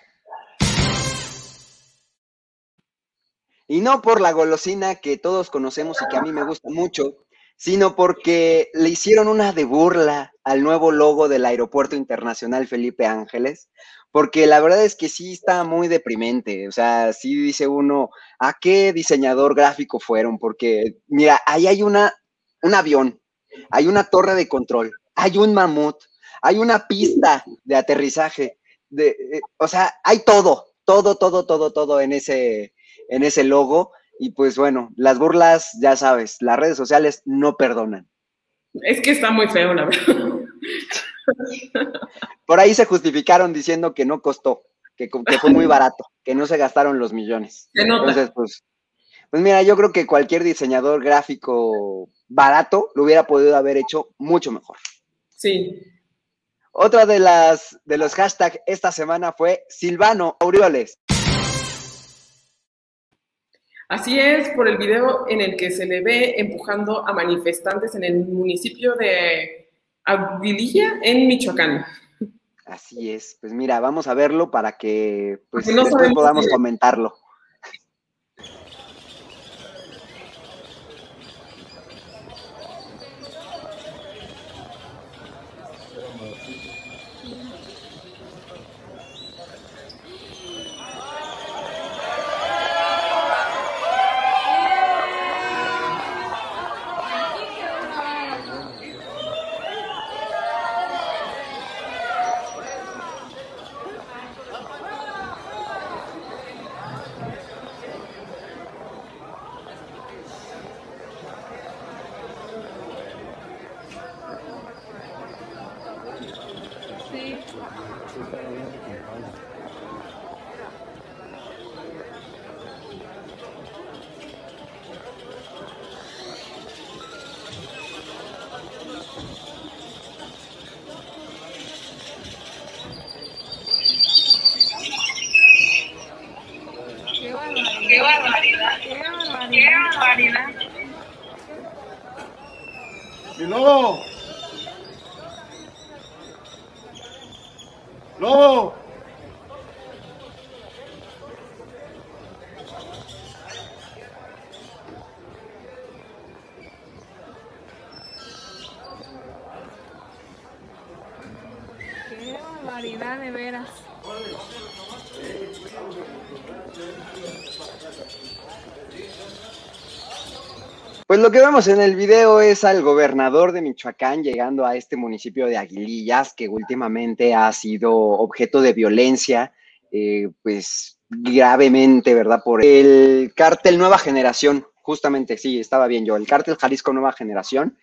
Y no por la golosina que todos conocemos y que a mí me gusta mucho, sino porque le hicieron una de burla al nuevo logo del Aeropuerto Internacional Felipe Ángeles, porque la verdad es que sí está muy deprimente, o sea, sí dice uno, ¿a qué diseñador gráfico fueron? Porque, mira, ahí hay una, un avión, hay una torre de control, hay un mamut, hay una pista de aterrizaje, de, eh, o sea, hay todo, todo, todo, todo, todo en ese, en ese logo y pues bueno, las burlas, ya sabes, las redes sociales no perdonan. Es que está muy feo, la verdad. Por ahí se justificaron diciendo que no costó, que, fue muy barato, que no se gastaron los millones. Entonces, pues, pues mira, yo creo que cualquier diseñador gráfico barato lo hubiera podido haber hecho mucho mejor. Sí. Otra de las de los hashtags esta semana fue Silvano Aureoles. Así es, por el video en el que se le ve empujando a manifestantes en el municipio de Aguililla, en Michoacán. Así es, pues mira, vamos a verlo para que pues, después podamos comentarlo. Pues lo que vemos en el video es al gobernador de Michoacán llegando a este municipio de Aguilillas, que últimamente ha sido objeto de violencia, eh, pues gravemente, ¿verdad? Por el cártel Nueva Generación, justamente, sí, estaba bien yo, el cártel Jalisco Nueva Generación,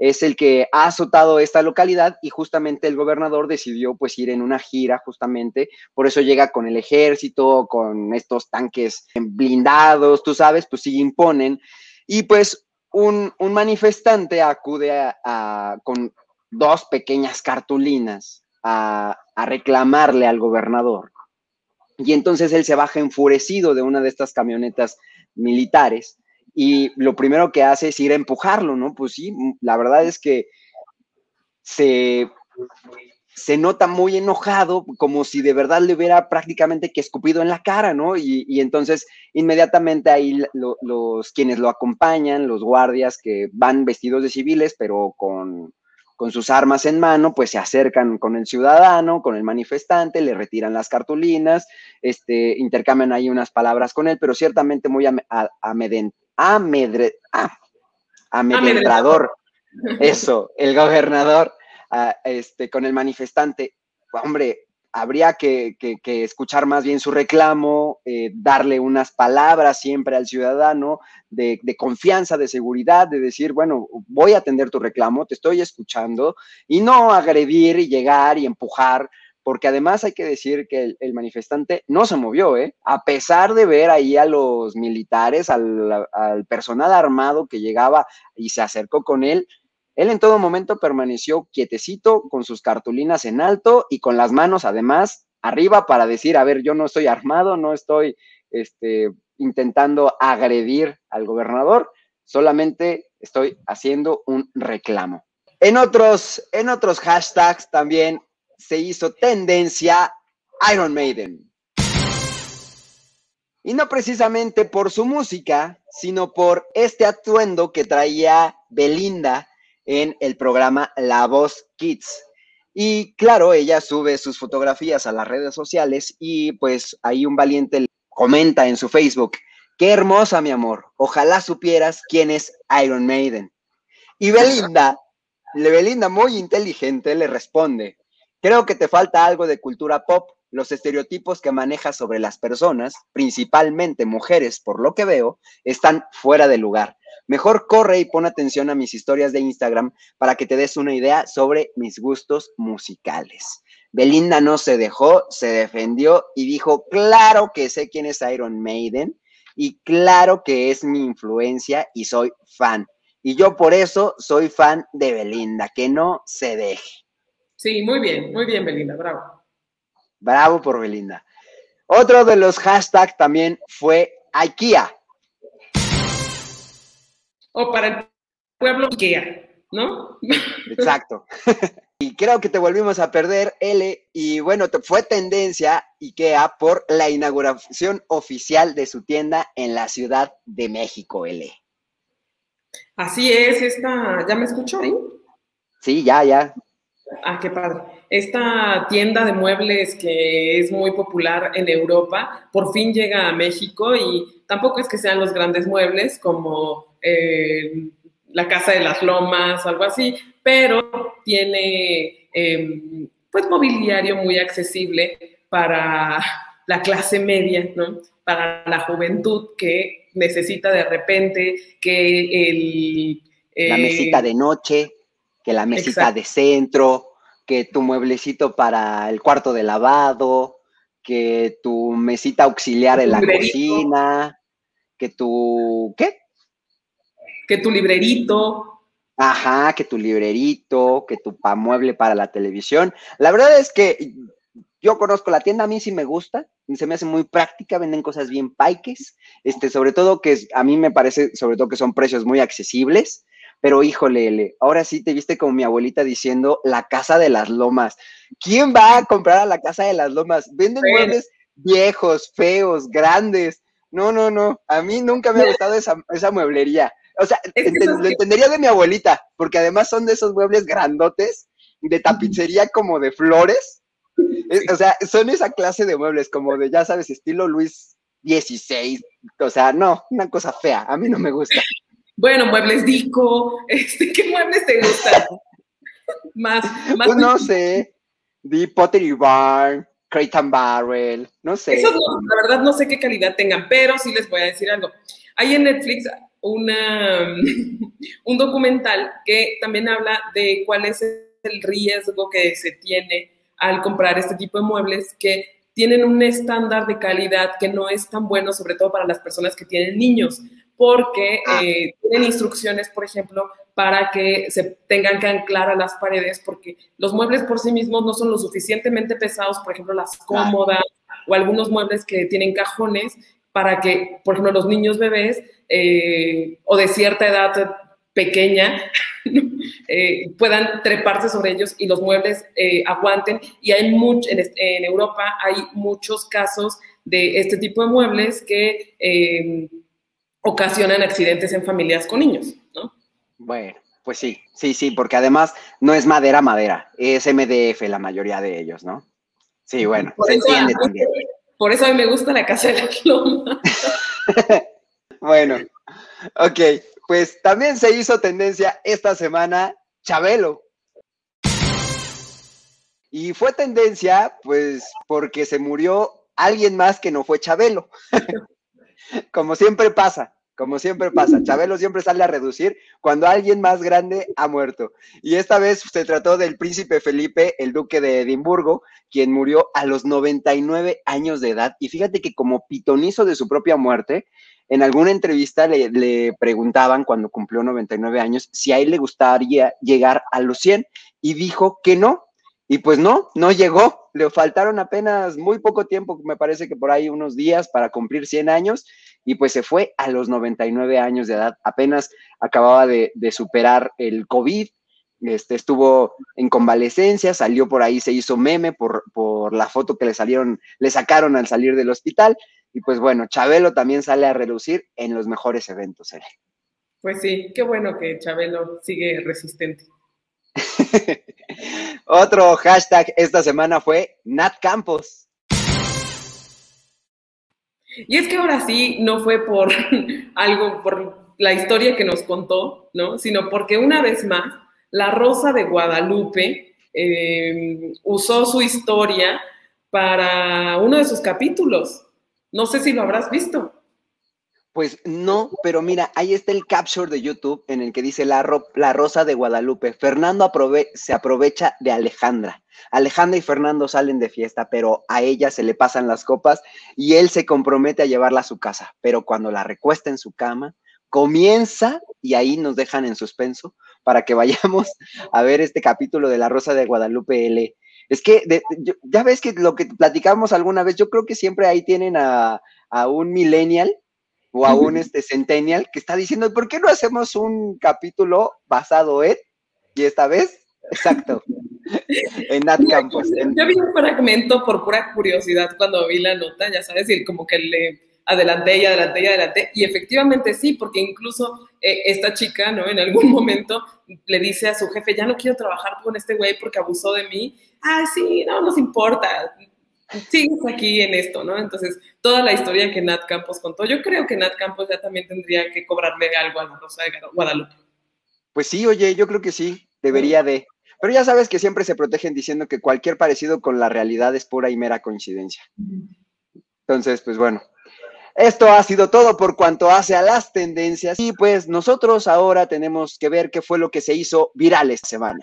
es el que ha azotado esta localidad y justamente el gobernador decidió pues ir en una gira justamente, por eso llega con el ejército, con estos tanques blindados, tú sabes, pues sí imponen y pues un, manifestante acude con dos pequeñas cartulinas a, a reclamarle al gobernador. Y entonces él se baja enfurecido de una de estas camionetas militares y lo primero que hace es ir a empujarlo, ¿no? Pues sí, la verdad es que se, se nota muy enojado, como si de verdad le hubiera prácticamente que escupido en la cara, ¿no? Y, entonces inmediatamente ahí los quienes lo acompañan, los guardias que van vestidos de civiles, pero con, con sus armas en mano, pues se acercan con el ciudadano, con el manifestante, le retiran las cartulinas, este, intercambian ahí unas palabras con él, pero ciertamente muy amedre, ah, amedrentador. Eso, el gobernador ah, este, con el manifestante. Hombre, habría que, escuchar más bien su reclamo, eh, darle unas palabras siempre al ciudadano de, confianza, de seguridad, de decir, bueno, voy a atender tu reclamo, te estoy escuchando, y no agredir y llegar y empujar, porque además hay que decir que el, manifestante no se movió, ¿eh? A pesar de ver ahí a los militares, al, al personal armado que llegaba y se acercó con él, él en todo momento permaneció quietecito, con sus cartulinas en alto y con las manos además arriba para decir, a ver, yo no estoy armado, no estoy este, intentando agredir al gobernador, solamente estoy haciendo un reclamo. En otros, en otros hashtags también se hizo tendencia Iron Maiden. Y no precisamente por su música, sino por este atuendo que traía Belinda en el programa La Voz Kids. Y claro, ella sube sus fotografías a las redes sociales y pues ahí un valiente comenta en su Facebook, qué hermosa mi amor, ojalá supieras quién es Iron Maiden. Y Belinda, Belinda muy inteligente le responde, creo que te falta algo de cultura pop, los estereotipos que manejas sobre las personas, principalmente mujeres por lo que veo, están fuera de lugar. Mejor corre y pon atención a mis historias de Instagram para que te des una idea sobre mis gustos musicales. Belinda no se dejó, se defendió y dijo, claro que sé quién es Iron Maiden y claro que es mi influencia y soy fan. Y yo por eso soy fan de Belinda, que no se deje. Sí, muy bien, muy bien Belinda, bravo. Bravo por Belinda. Otro de los hashtags también fue IKEA o para el pueblo IKEA, ¿no? Exacto. y creo que te volvimos a perder, L, y bueno, fue tendencia IKEA por la inauguración oficial de su tienda en la Ciudad de México, L. Así es, esta, ¿ya me escuchó ahí? Sí, ya, ya. Ah, qué padre. Esta tienda de muebles que es muy popular en Europa, por fin llega a México y tampoco es que sean los grandes muebles como eh, la Casa de las Lomas, algo así, pero tiene em, pues mobiliario muy accesible para la clase media, ¿no? Para la juventud que necesita de repente que el... la mesita de noche, que la mesita de centro, que tu mueblecito para el cuarto de lavado, que tu mesita auxiliar en la cocina, que tu, ¿qué? que tu librerito. Ajá, que tu librerito, que tu mueble para la televisión. La verdad es que yo conozco la tienda, a mí sí me gusta, se me hace muy práctica, venden cosas bien paiques, este, sobre todo que a mí me parece, sobre todo que son precios muy accesibles, pero híjole, ahora sí te viste como mi abuelita diciendo la casa de las lomas. ¿Quién va a comprar a la casa de las lomas? Venden muebles viejos, feos, grandes. No, no, no, a mí nunca me ha gustado esa, esa mueblería. O sea, lo entendería de mi abuelita, porque además son de esos muebles grandotes, de tapicería como de flores. O sea, son esa clase de muebles, como de, ya sabes, estilo Luis XVI. O sea, no, una cosa fea. A mí no me gusta. Bueno, muebles Dico. Este, ¿Qué muebles te gustan? más, más. Pues no sé. The Pottery Barn, Crate and Barrel, no sé. Esos la verdad no sé qué calidad tengan, pero sí les voy a decir algo. Hay en Netflix una, un documental que también habla de cuál es el riesgo que se tiene al comprar este tipo de muebles que tienen un estándar de calidad que no es tan bueno, sobre todo para las personas que tienen niños, porque ah. eh, tienen instrucciones, por ejemplo, para que se tengan que anclar a las paredes, porque los muebles por sí mismos no son lo suficientemente pesados, por ejemplo, las cómodas o algunos muebles que tienen cajones, para que, por ejemplo, los niños bebés eh, o de cierta edad pequeña eh, puedan treparse sobre ellos y los muebles aguanten. Y hay mucho, en, Europa hay muchos casos de este tipo de muebles que ocasionan accidentes en familias con niños, ¿no? Bueno, Pues sí, sí, sí, porque además no es madera, madera, es MDF la mayoría de ellos, ¿no? Sí, bueno, se entiende también. Por eso a mí me gusta la casa de la cloma. bueno, ok, pues también se hizo tendencia esta semana Chabelo. Y fue tendencia, pues, porque se murió alguien más que no fue Chabelo. Como siempre pasa, como siempre pasa. Chabelo siempre sale a reducir cuando alguien más grande ha muerto. Y esta vez se trató del príncipe Felipe, el duque de Edimburgo, quien murió a los 99 años de edad. Y fíjate que como pitonizo de su propia muerte, en alguna entrevista le, le, preguntaban cuando cumplió 99 años si a él le gustaría llegar a los 100 y dijo que no. Y pues no, no llegó. Le faltaron apenas muy poco tiempo, me parece que por ahí unos días para cumplir 100 años y pues se fue a los 99 años de edad. Apenas acababa de, superar el COVID, este, estuvo en convalecencia, salió por ahí, se hizo meme por, por la foto que le salieron, le sacaron al salir del hospital y pues bueno, Chabelo también sale a relucir en los mejores eventos. ¿eh? Pues sí, qué bueno que Chabelo sigue resistente. Otro hashtag esta semana fue Nat Campos. Y es que ahora sí no fue por algo, por la historia que nos contó, ¿no? Sino porque una vez más, la Rosa de Guadalupe eh, usó su historia para uno de sus capítulos. No sé si lo habrás visto. Pues no, pero mira, ahí está el capture de YouTube en el que dice la, la Rosa de Guadalupe. Fernando se aprovecha de Alejandra. Alejandra y Fernando salen de fiesta, pero a ella se le pasan las copas y él se compromete a llevarla a su casa. Pero cuando la recuesta en su cama, comienza y ahí nos dejan en suspenso para que vayamos a ver este capítulo de la Rosa de Guadalupe L. Es que de, ya ves que lo que platicamos alguna vez, yo creo que siempre ahí tienen a, a un millennial o a un este, centennial que está diciendo, ¿por qué no hacemos un capítulo basado en? Y esta vez, exacto, en Nat Campos. Yo vi un fragmento por pura curiosidad cuando vi la nota, ya sabes, y como que le adelanté y adelanté y adelanté, y efectivamente sí, porque incluso eh, esta chica, ¿no? En algún momento le dice a su jefe, ya no quiero trabajar con este güey porque abusó de mí. Ah, sí, no nos importa, sigues aquí en esto, ¿no? Entonces, toda la historia que Nat Campos contó, yo creo que Nat Campos ya también tendría que cobrarle algo a la Rosa de Guadalupe. Pues sí, oye, yo creo que sí, debería de. Pero ya sabes que siempre se protegen diciendo que cualquier parecido con la realidad es pura y mera coincidencia. Entonces, pues bueno, esto ha sido todo por cuanto hace a las tendencias y pues nosotros ahora tenemos que ver qué fue lo que se hizo viral esta semana.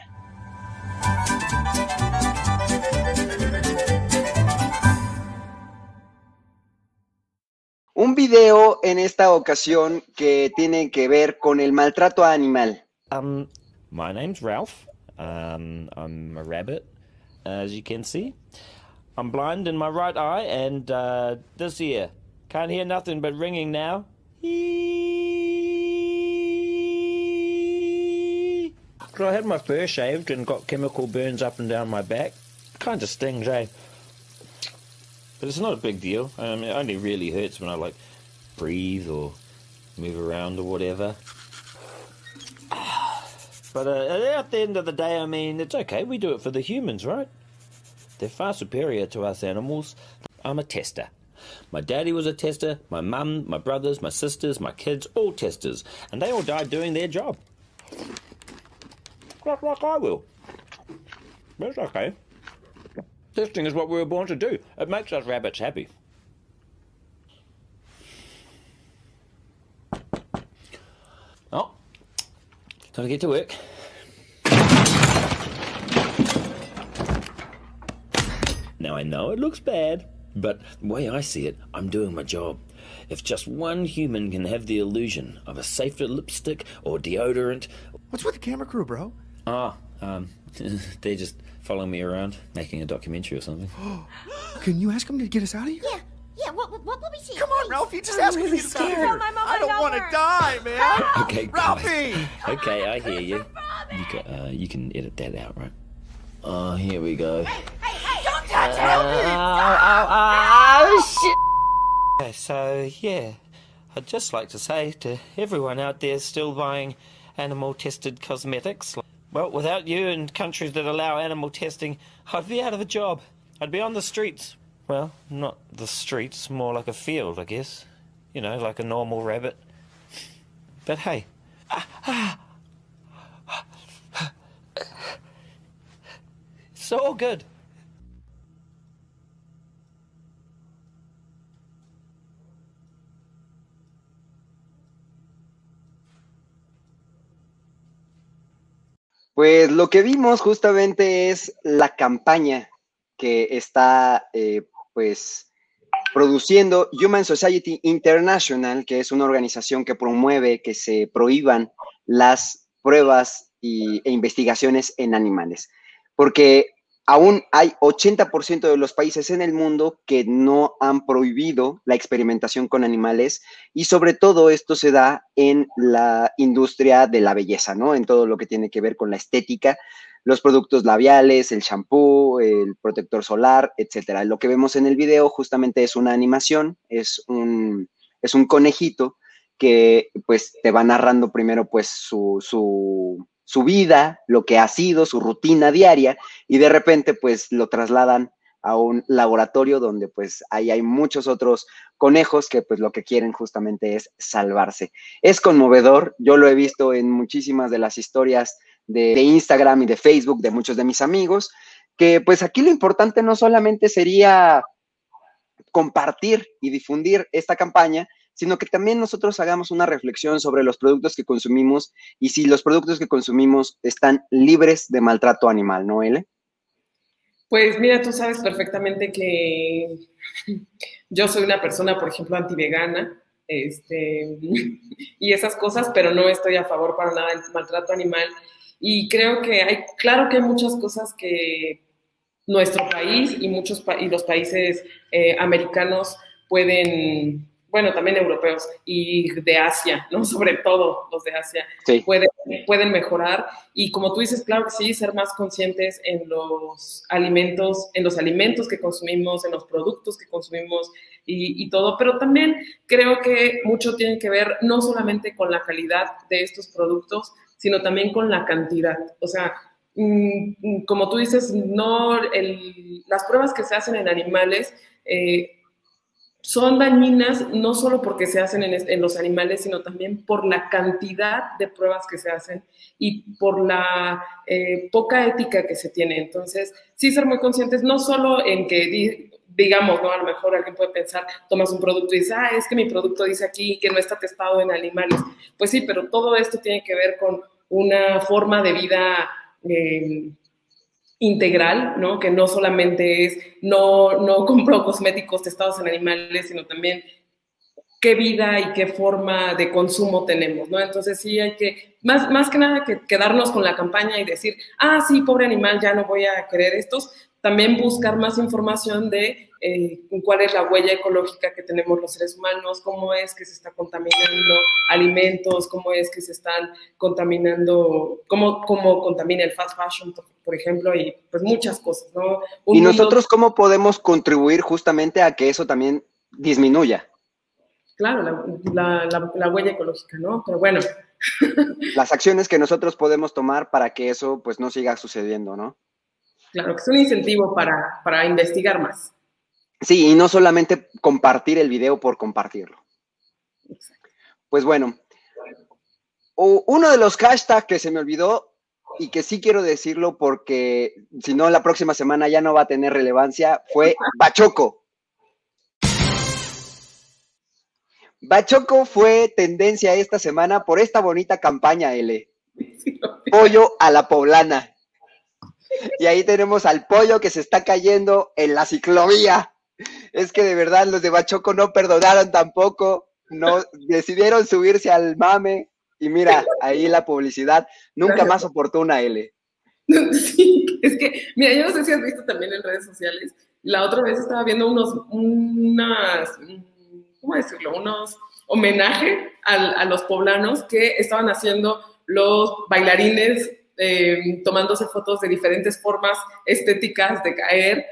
Un video en esta ocasión que tiene que ver con el maltrato animal. Um, my name's Ralph. Um, I'm a rabbit, as you can see. I'm blind in my right eye, and uh, this ear. Can't hear nothing but ringing now. I had my fur shaved and got chemical burns up and down my back. Kind of stings, eh? But it's not a big deal. Um, it only really hurts when I like breathe or move around or whatever. But uh, at the end of the day, I mean, it's okay. We do it for the humans, right? They're far superior to us animals. I'm a tester. My daddy was a tester, my mum, my brothers, my sisters, my kids, all testers. And they all died doing their job. Just like I will. That's okay. Testing is what we were born to do. It makes us rabbits happy. Oh, time to get to work. Now I know it looks bad, but the way I see it, I'm doing my job. If just one human can have the illusion of a safer lipstick or deodorant. What's with the camera crew, bro? Ah, um, they're just following me around, making a documentary or something. Can you ask them to get us out of here? Yeah, yeah. What, what, what will we see? Come on, Ralph. You just ask them to get us out of here. I don't want to die, man. Okay, Ralphie. Okay, I hear you. You can, uh, you can edit that out, right? Oh, here we go. Hey, hey, hey, don't touch Ralphie! Okay, so yeah, I'd just like to say to everyone out there still buying animal tested cosmetics. Well, without you and countries that allow animal testing, I'd be out of a job. I'd be on the streets. Well, not the streets, more like a field, I guess. You know, like a normal rabbit. But hey, it's all good. Pues lo que vimos justamente es la campaña que está eh, pues produciendo Human Society International, que es una organización que promueve que se prohíban las pruebas y- e investigaciones en animales. Porque aún hay 80% de los países en el mundo que no han prohibido la experimentación con animales y sobre todo esto se da en la industria de la belleza, ¿no? En todo lo que tiene que ver con la estética, los productos labiales, el shampoo, el protector solar, etcétera. Lo que vemos en el video justamente es una animación, es un, es un conejito que pues te va narrando primero pues su, su, su vida, lo que ha sido, su rutina diaria y de repente pues lo trasladan a un laboratorio donde pues ahí hay muchos otros conejos que pues lo que quieren justamente es salvarse. Es conmovedor, yo lo he visto en muchísimas de las historias de, de Instagram y de Facebook de muchos de mis amigos, que pues aquí lo importante no solamente sería compartir y difundir esta campaña, sino que también nosotros hagamos una reflexión sobre los productos que consumimos y si los productos que consumimos están libres de maltrato animal, ¿no, Ele? Pues mira, tú sabes perfectamente que yo soy una persona, por ejemplo, antivegana, este, y esas cosas, pero no estoy a favor para nada del maltrato animal. Y creo que hay, claro que hay muchas cosas que nuestro país y muchos y los países eh, americanos pueden, bueno, también europeos y de Asia, ¿no? Sobre todo los de Asia, Sí. pueden, pueden mejorar. Y como tú dices, claro que sí, ser más conscientes en los alimentos, en los alimentos que consumimos, en los productos que consumimos y, y todo. Pero también creo que mucho tiene que ver no solamente con la calidad de estos productos, sino también con la cantidad. O sea, mm, como tú dices, no el- las pruebas que se hacen en animales eh, son dañinas no solo porque se hacen en, los animales, sino también por la cantidad de pruebas que se hacen y por la eh, poca ética que se tiene. Entonces, sí ser muy conscientes, no solo en que di- digamos, ¿no? A lo mejor alguien puede pensar, tomas un producto y dices, ah, es que mi producto dice aquí que no está testado en animales. Pues sí, pero todo esto tiene que ver con una forma de vida eh, integral, ¿no? Que no solamente es, no, no compro cosméticos testados en animales, sino también qué vida y qué forma de consumo tenemos, ¿no? Entonces sí hay que, más, más que nada que quedarnos con la campaña y decir, ah, sí, pobre animal, ya no voy a querer estos, también buscar más información de eh, cuál es la huella ecológica que tenemos los seres humanos, cómo es que se está contaminando alimentos, cómo es que se están contaminando, cómo, cómo contamina el fast fashion, por, ejemplo, y pues muchas cosas, ¿no? Un y mundo- nosotros cómo podemos contribuir justamente a que eso también disminuya. Claro, la, la, la, la huella ecológica, ¿no? Pero bueno, Las acciones que nosotros podemos tomar para que eso pues no siga sucediendo, ¿no? claro que es un incentivo para, para investigar más. Sí, y no solamente compartir el video por compartirlo. Pues bueno, uno de los hashtags que se me olvidó y que sí quiero decirlo porque si no la próxima semana ya no va a tener relevancia fue Bachoco. Bachoco fue tendencia esta semana por esta bonita campaña, L. Pollo a la poblana. Y ahí tenemos al pollo que se está cayendo en la ciclovía. Es que de verdad los de Bachoco no perdonaron tampoco, no decidieron subirse al mame y mira, ahí la publicidad nunca más oportuna, L. Sí, es que, mira, yo no sé si has visto también en redes sociales, la otra vez estaba viendo unos, unas, ¿cómo decirlo? Unos homenaje al- a, los poblanos que estaban haciendo los bailarines eh, tomándose fotos de diferentes formas estéticas de caer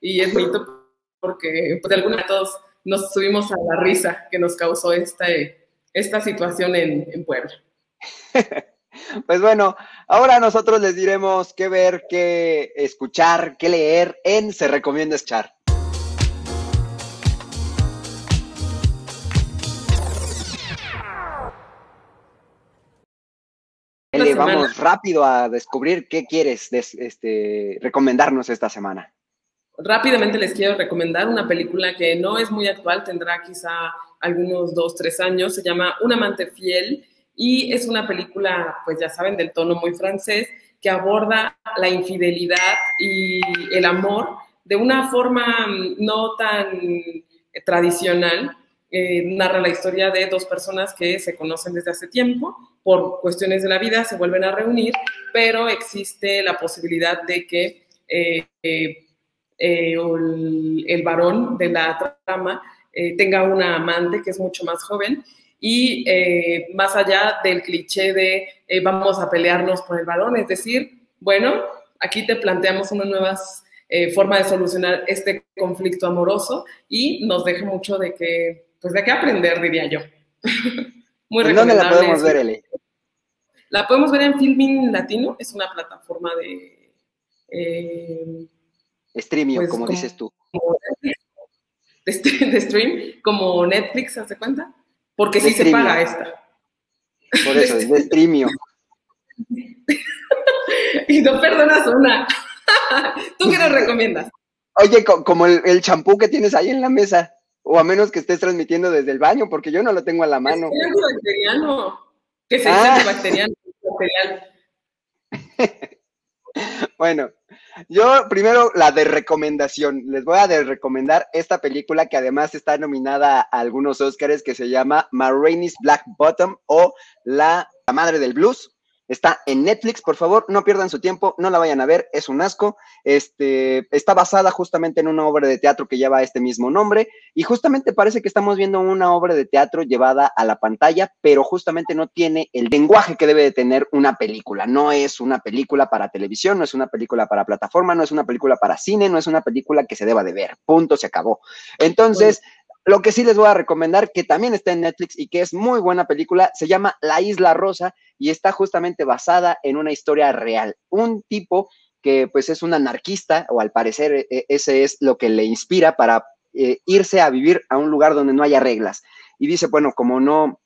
y es bonito porque pues, de alguna manera todos nos subimos a la risa que nos causó esta, esta situación en, en Puebla. Pues bueno, ahora nosotros les diremos qué ver, qué escuchar, qué leer en Se Recomienda semana. vamos rápido a descubrir qué quieres des- este, recomendarnos esta semana. Rápidamente les quiero recomendar una película que no es muy actual, tendrá quizá algunos dos, tres años, se llama Un amante fiel y es una película, pues ya saben, del tono muy francés, que aborda la infidelidad y el amor de una forma mm, no tan tradicional. Eh, narra la historia de dos personas que se conocen desde hace tiempo, por cuestiones de la vida se vuelven a reunir, pero existe la posibilidad de que eh, eh, o el, el varón de la trama eh, tenga una amante que es mucho más joven y eh, más allá del cliché de vamos a pelearnos por el varón, es decir, bueno, aquí te planteamos una nueva forma de solucionar este conflicto amoroso y nos deja mucho de que, pues de qué aprender, diría yo. Muy ¿En dónde la podemos ver, Ele? La podemos ver en Filmin Latino, es una plataforma de... Streamio, Pues, como como- dices tú. como Netflix, de, st- de stream, como Netflix, ¿se cuenta? Porque De sí se paga esta. Por eso, es de Streamio. Y no perdonas una. ¿Tú qué nos recomiendas? Oye, co- como el, champú que tienes ahí en la mesa, o a menos que estés transmitiendo desde el baño, porque yo no lo tengo a la mano. Es antibacteriano. Que se Ah. antibacteriano. Bueno, yo primero la de recomendación. Les voy a recomendar esta película que además está nominada a algunos Oscars que se llama Ma Rainey's Black Bottom o la Madre del Blues. Está en Netflix, por favor, no pierdan su tiempo, no la vayan a ver, es un asco. Este, está basada justamente en una obra de teatro que lleva este mismo nombre y justamente parece que estamos viendo una obra de teatro llevada a la pantalla, pero justamente no tiene el lenguaje que debe de tener una película. No es una película para televisión, no es una película para plataforma, no es una película para cine, no es una película que se deba de ver. Punto, se acabó. Entonces, lo que sí les voy a recomendar, que también está en Netflix y que es muy buena película, se llama La Isla Rosa y está justamente basada en una historia real. Un tipo que pues es un anarquista, o al parecer e- ese es lo que le inspira para eh, irse a vivir a un lugar donde no haya reglas. Y dice, bueno, como no,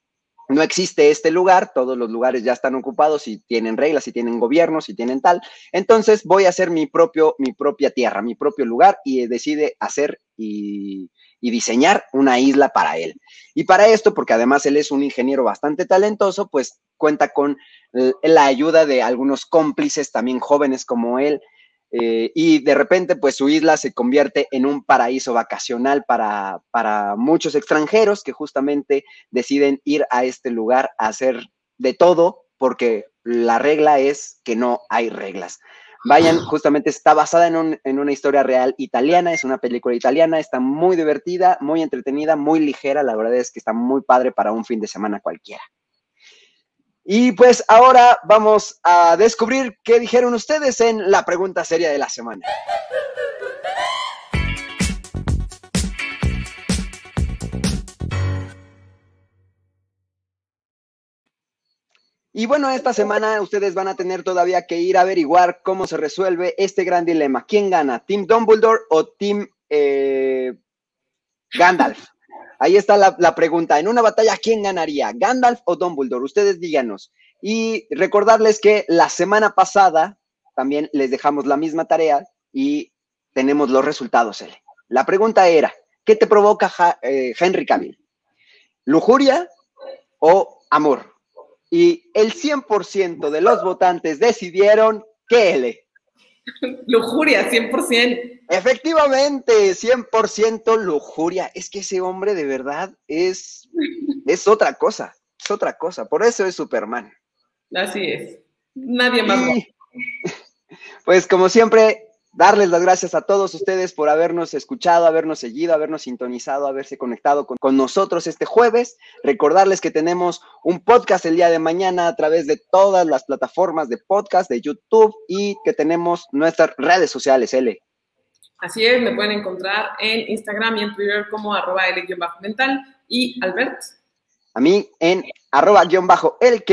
no existe este lugar, todos los lugares ya están ocupados y tienen reglas y tienen gobiernos y tienen tal, entonces voy a hacer mi, propio, mi propia tierra, mi propio lugar y decide hacer y, y diseñar una isla para él. Y para esto, porque además él es un ingeniero bastante talentoso, pues cuenta con eh, la ayuda de algunos cómplices también jóvenes como él, eh, y de repente, pues su isla se convierte en un paraíso vacacional para, para muchos extranjeros que justamente deciden ir a este lugar a hacer de todo, porque la regla es que no hay reglas. Vayan, justamente está basada en, un- en una historia real italiana, es una película italiana, está muy divertida, muy entretenida, muy ligera, la verdad es que está muy padre para un fin de semana cualquiera. Y pues ahora vamos a descubrir qué dijeron ustedes en la pregunta seria de la semana. Y bueno, esta semana ustedes van a tener todavía que ir a averiguar cómo se resuelve este gran dilema. ¿Quién gana? ¿Team Dumbledore o Team eh, Gandalf? Ahí está la, pregunta. En una batalla, ¿quién ganaría? ¿Gandalf o Dumbledore? Ustedes díganos. Y recordarles que la semana pasada también les dejamos la misma tarea y tenemos los resultados. Ele. La pregunta era, ¿qué te provoca eh, Henry Cavill? ¿Lujuria o amor? Y el 100% de los votantes decidieron que L. Lujuria, 100%. Efectivamente, 100% lujuria. Es que ese hombre de verdad es, es otra cosa, es otra cosa. Por eso es Superman. Así es. Nadie más. Y, pues como siempre, darles las gracias a todos ustedes por habernos escuchado, habernos seguido, habernos sintonizado, haberse conectado con, con nosotros este jueves. Recordarles que tenemos un podcast el día de mañana a través de todas las plataformas de podcast, de YouTube y que tenemos nuestras redes sociales, L. Así es, me pueden encontrar en Instagram y en Twitter como arroba L-mental y Albert. a mí en arroba guion bajo el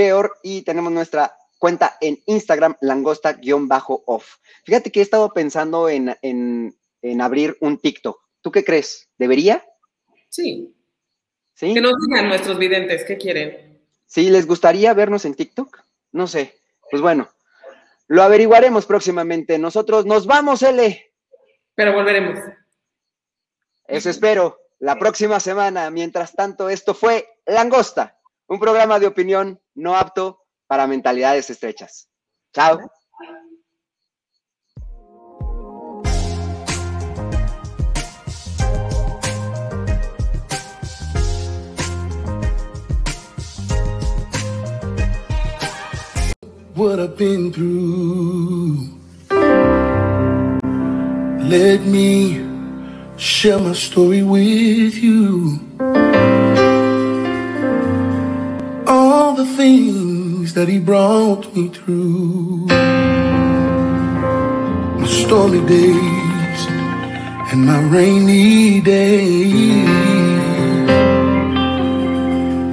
y tenemos nuestra cuenta en Instagram, langosta guion bajo off. Fíjate que he estado pensando en, en, en abrir un TikTok. ¿Tú qué crees? ¿Debería? Sí. ¿Sí? Que nos digan nuestros videntes qué quieren. ¿Sí? ¿Les gustaría vernos en TikTok? No sé. Pues bueno, lo averiguaremos próximamente. Nosotros nos vamos, L. Pero volveremos. Eso espero. La próxima semana. Mientras tanto, esto fue Langosta, un programa de opinión no apto para mentalidades estrechas. Chao. what I've been through. Let me share my story with you. All the things that he brought me through. My stormy days and my rainy days.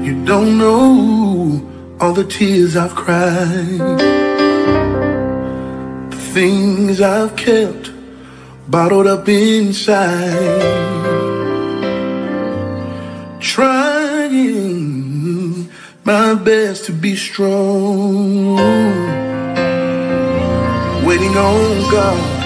You don't know all the tears I've cried, the things I've kept bottled up inside, trying my best to be strong, waiting on God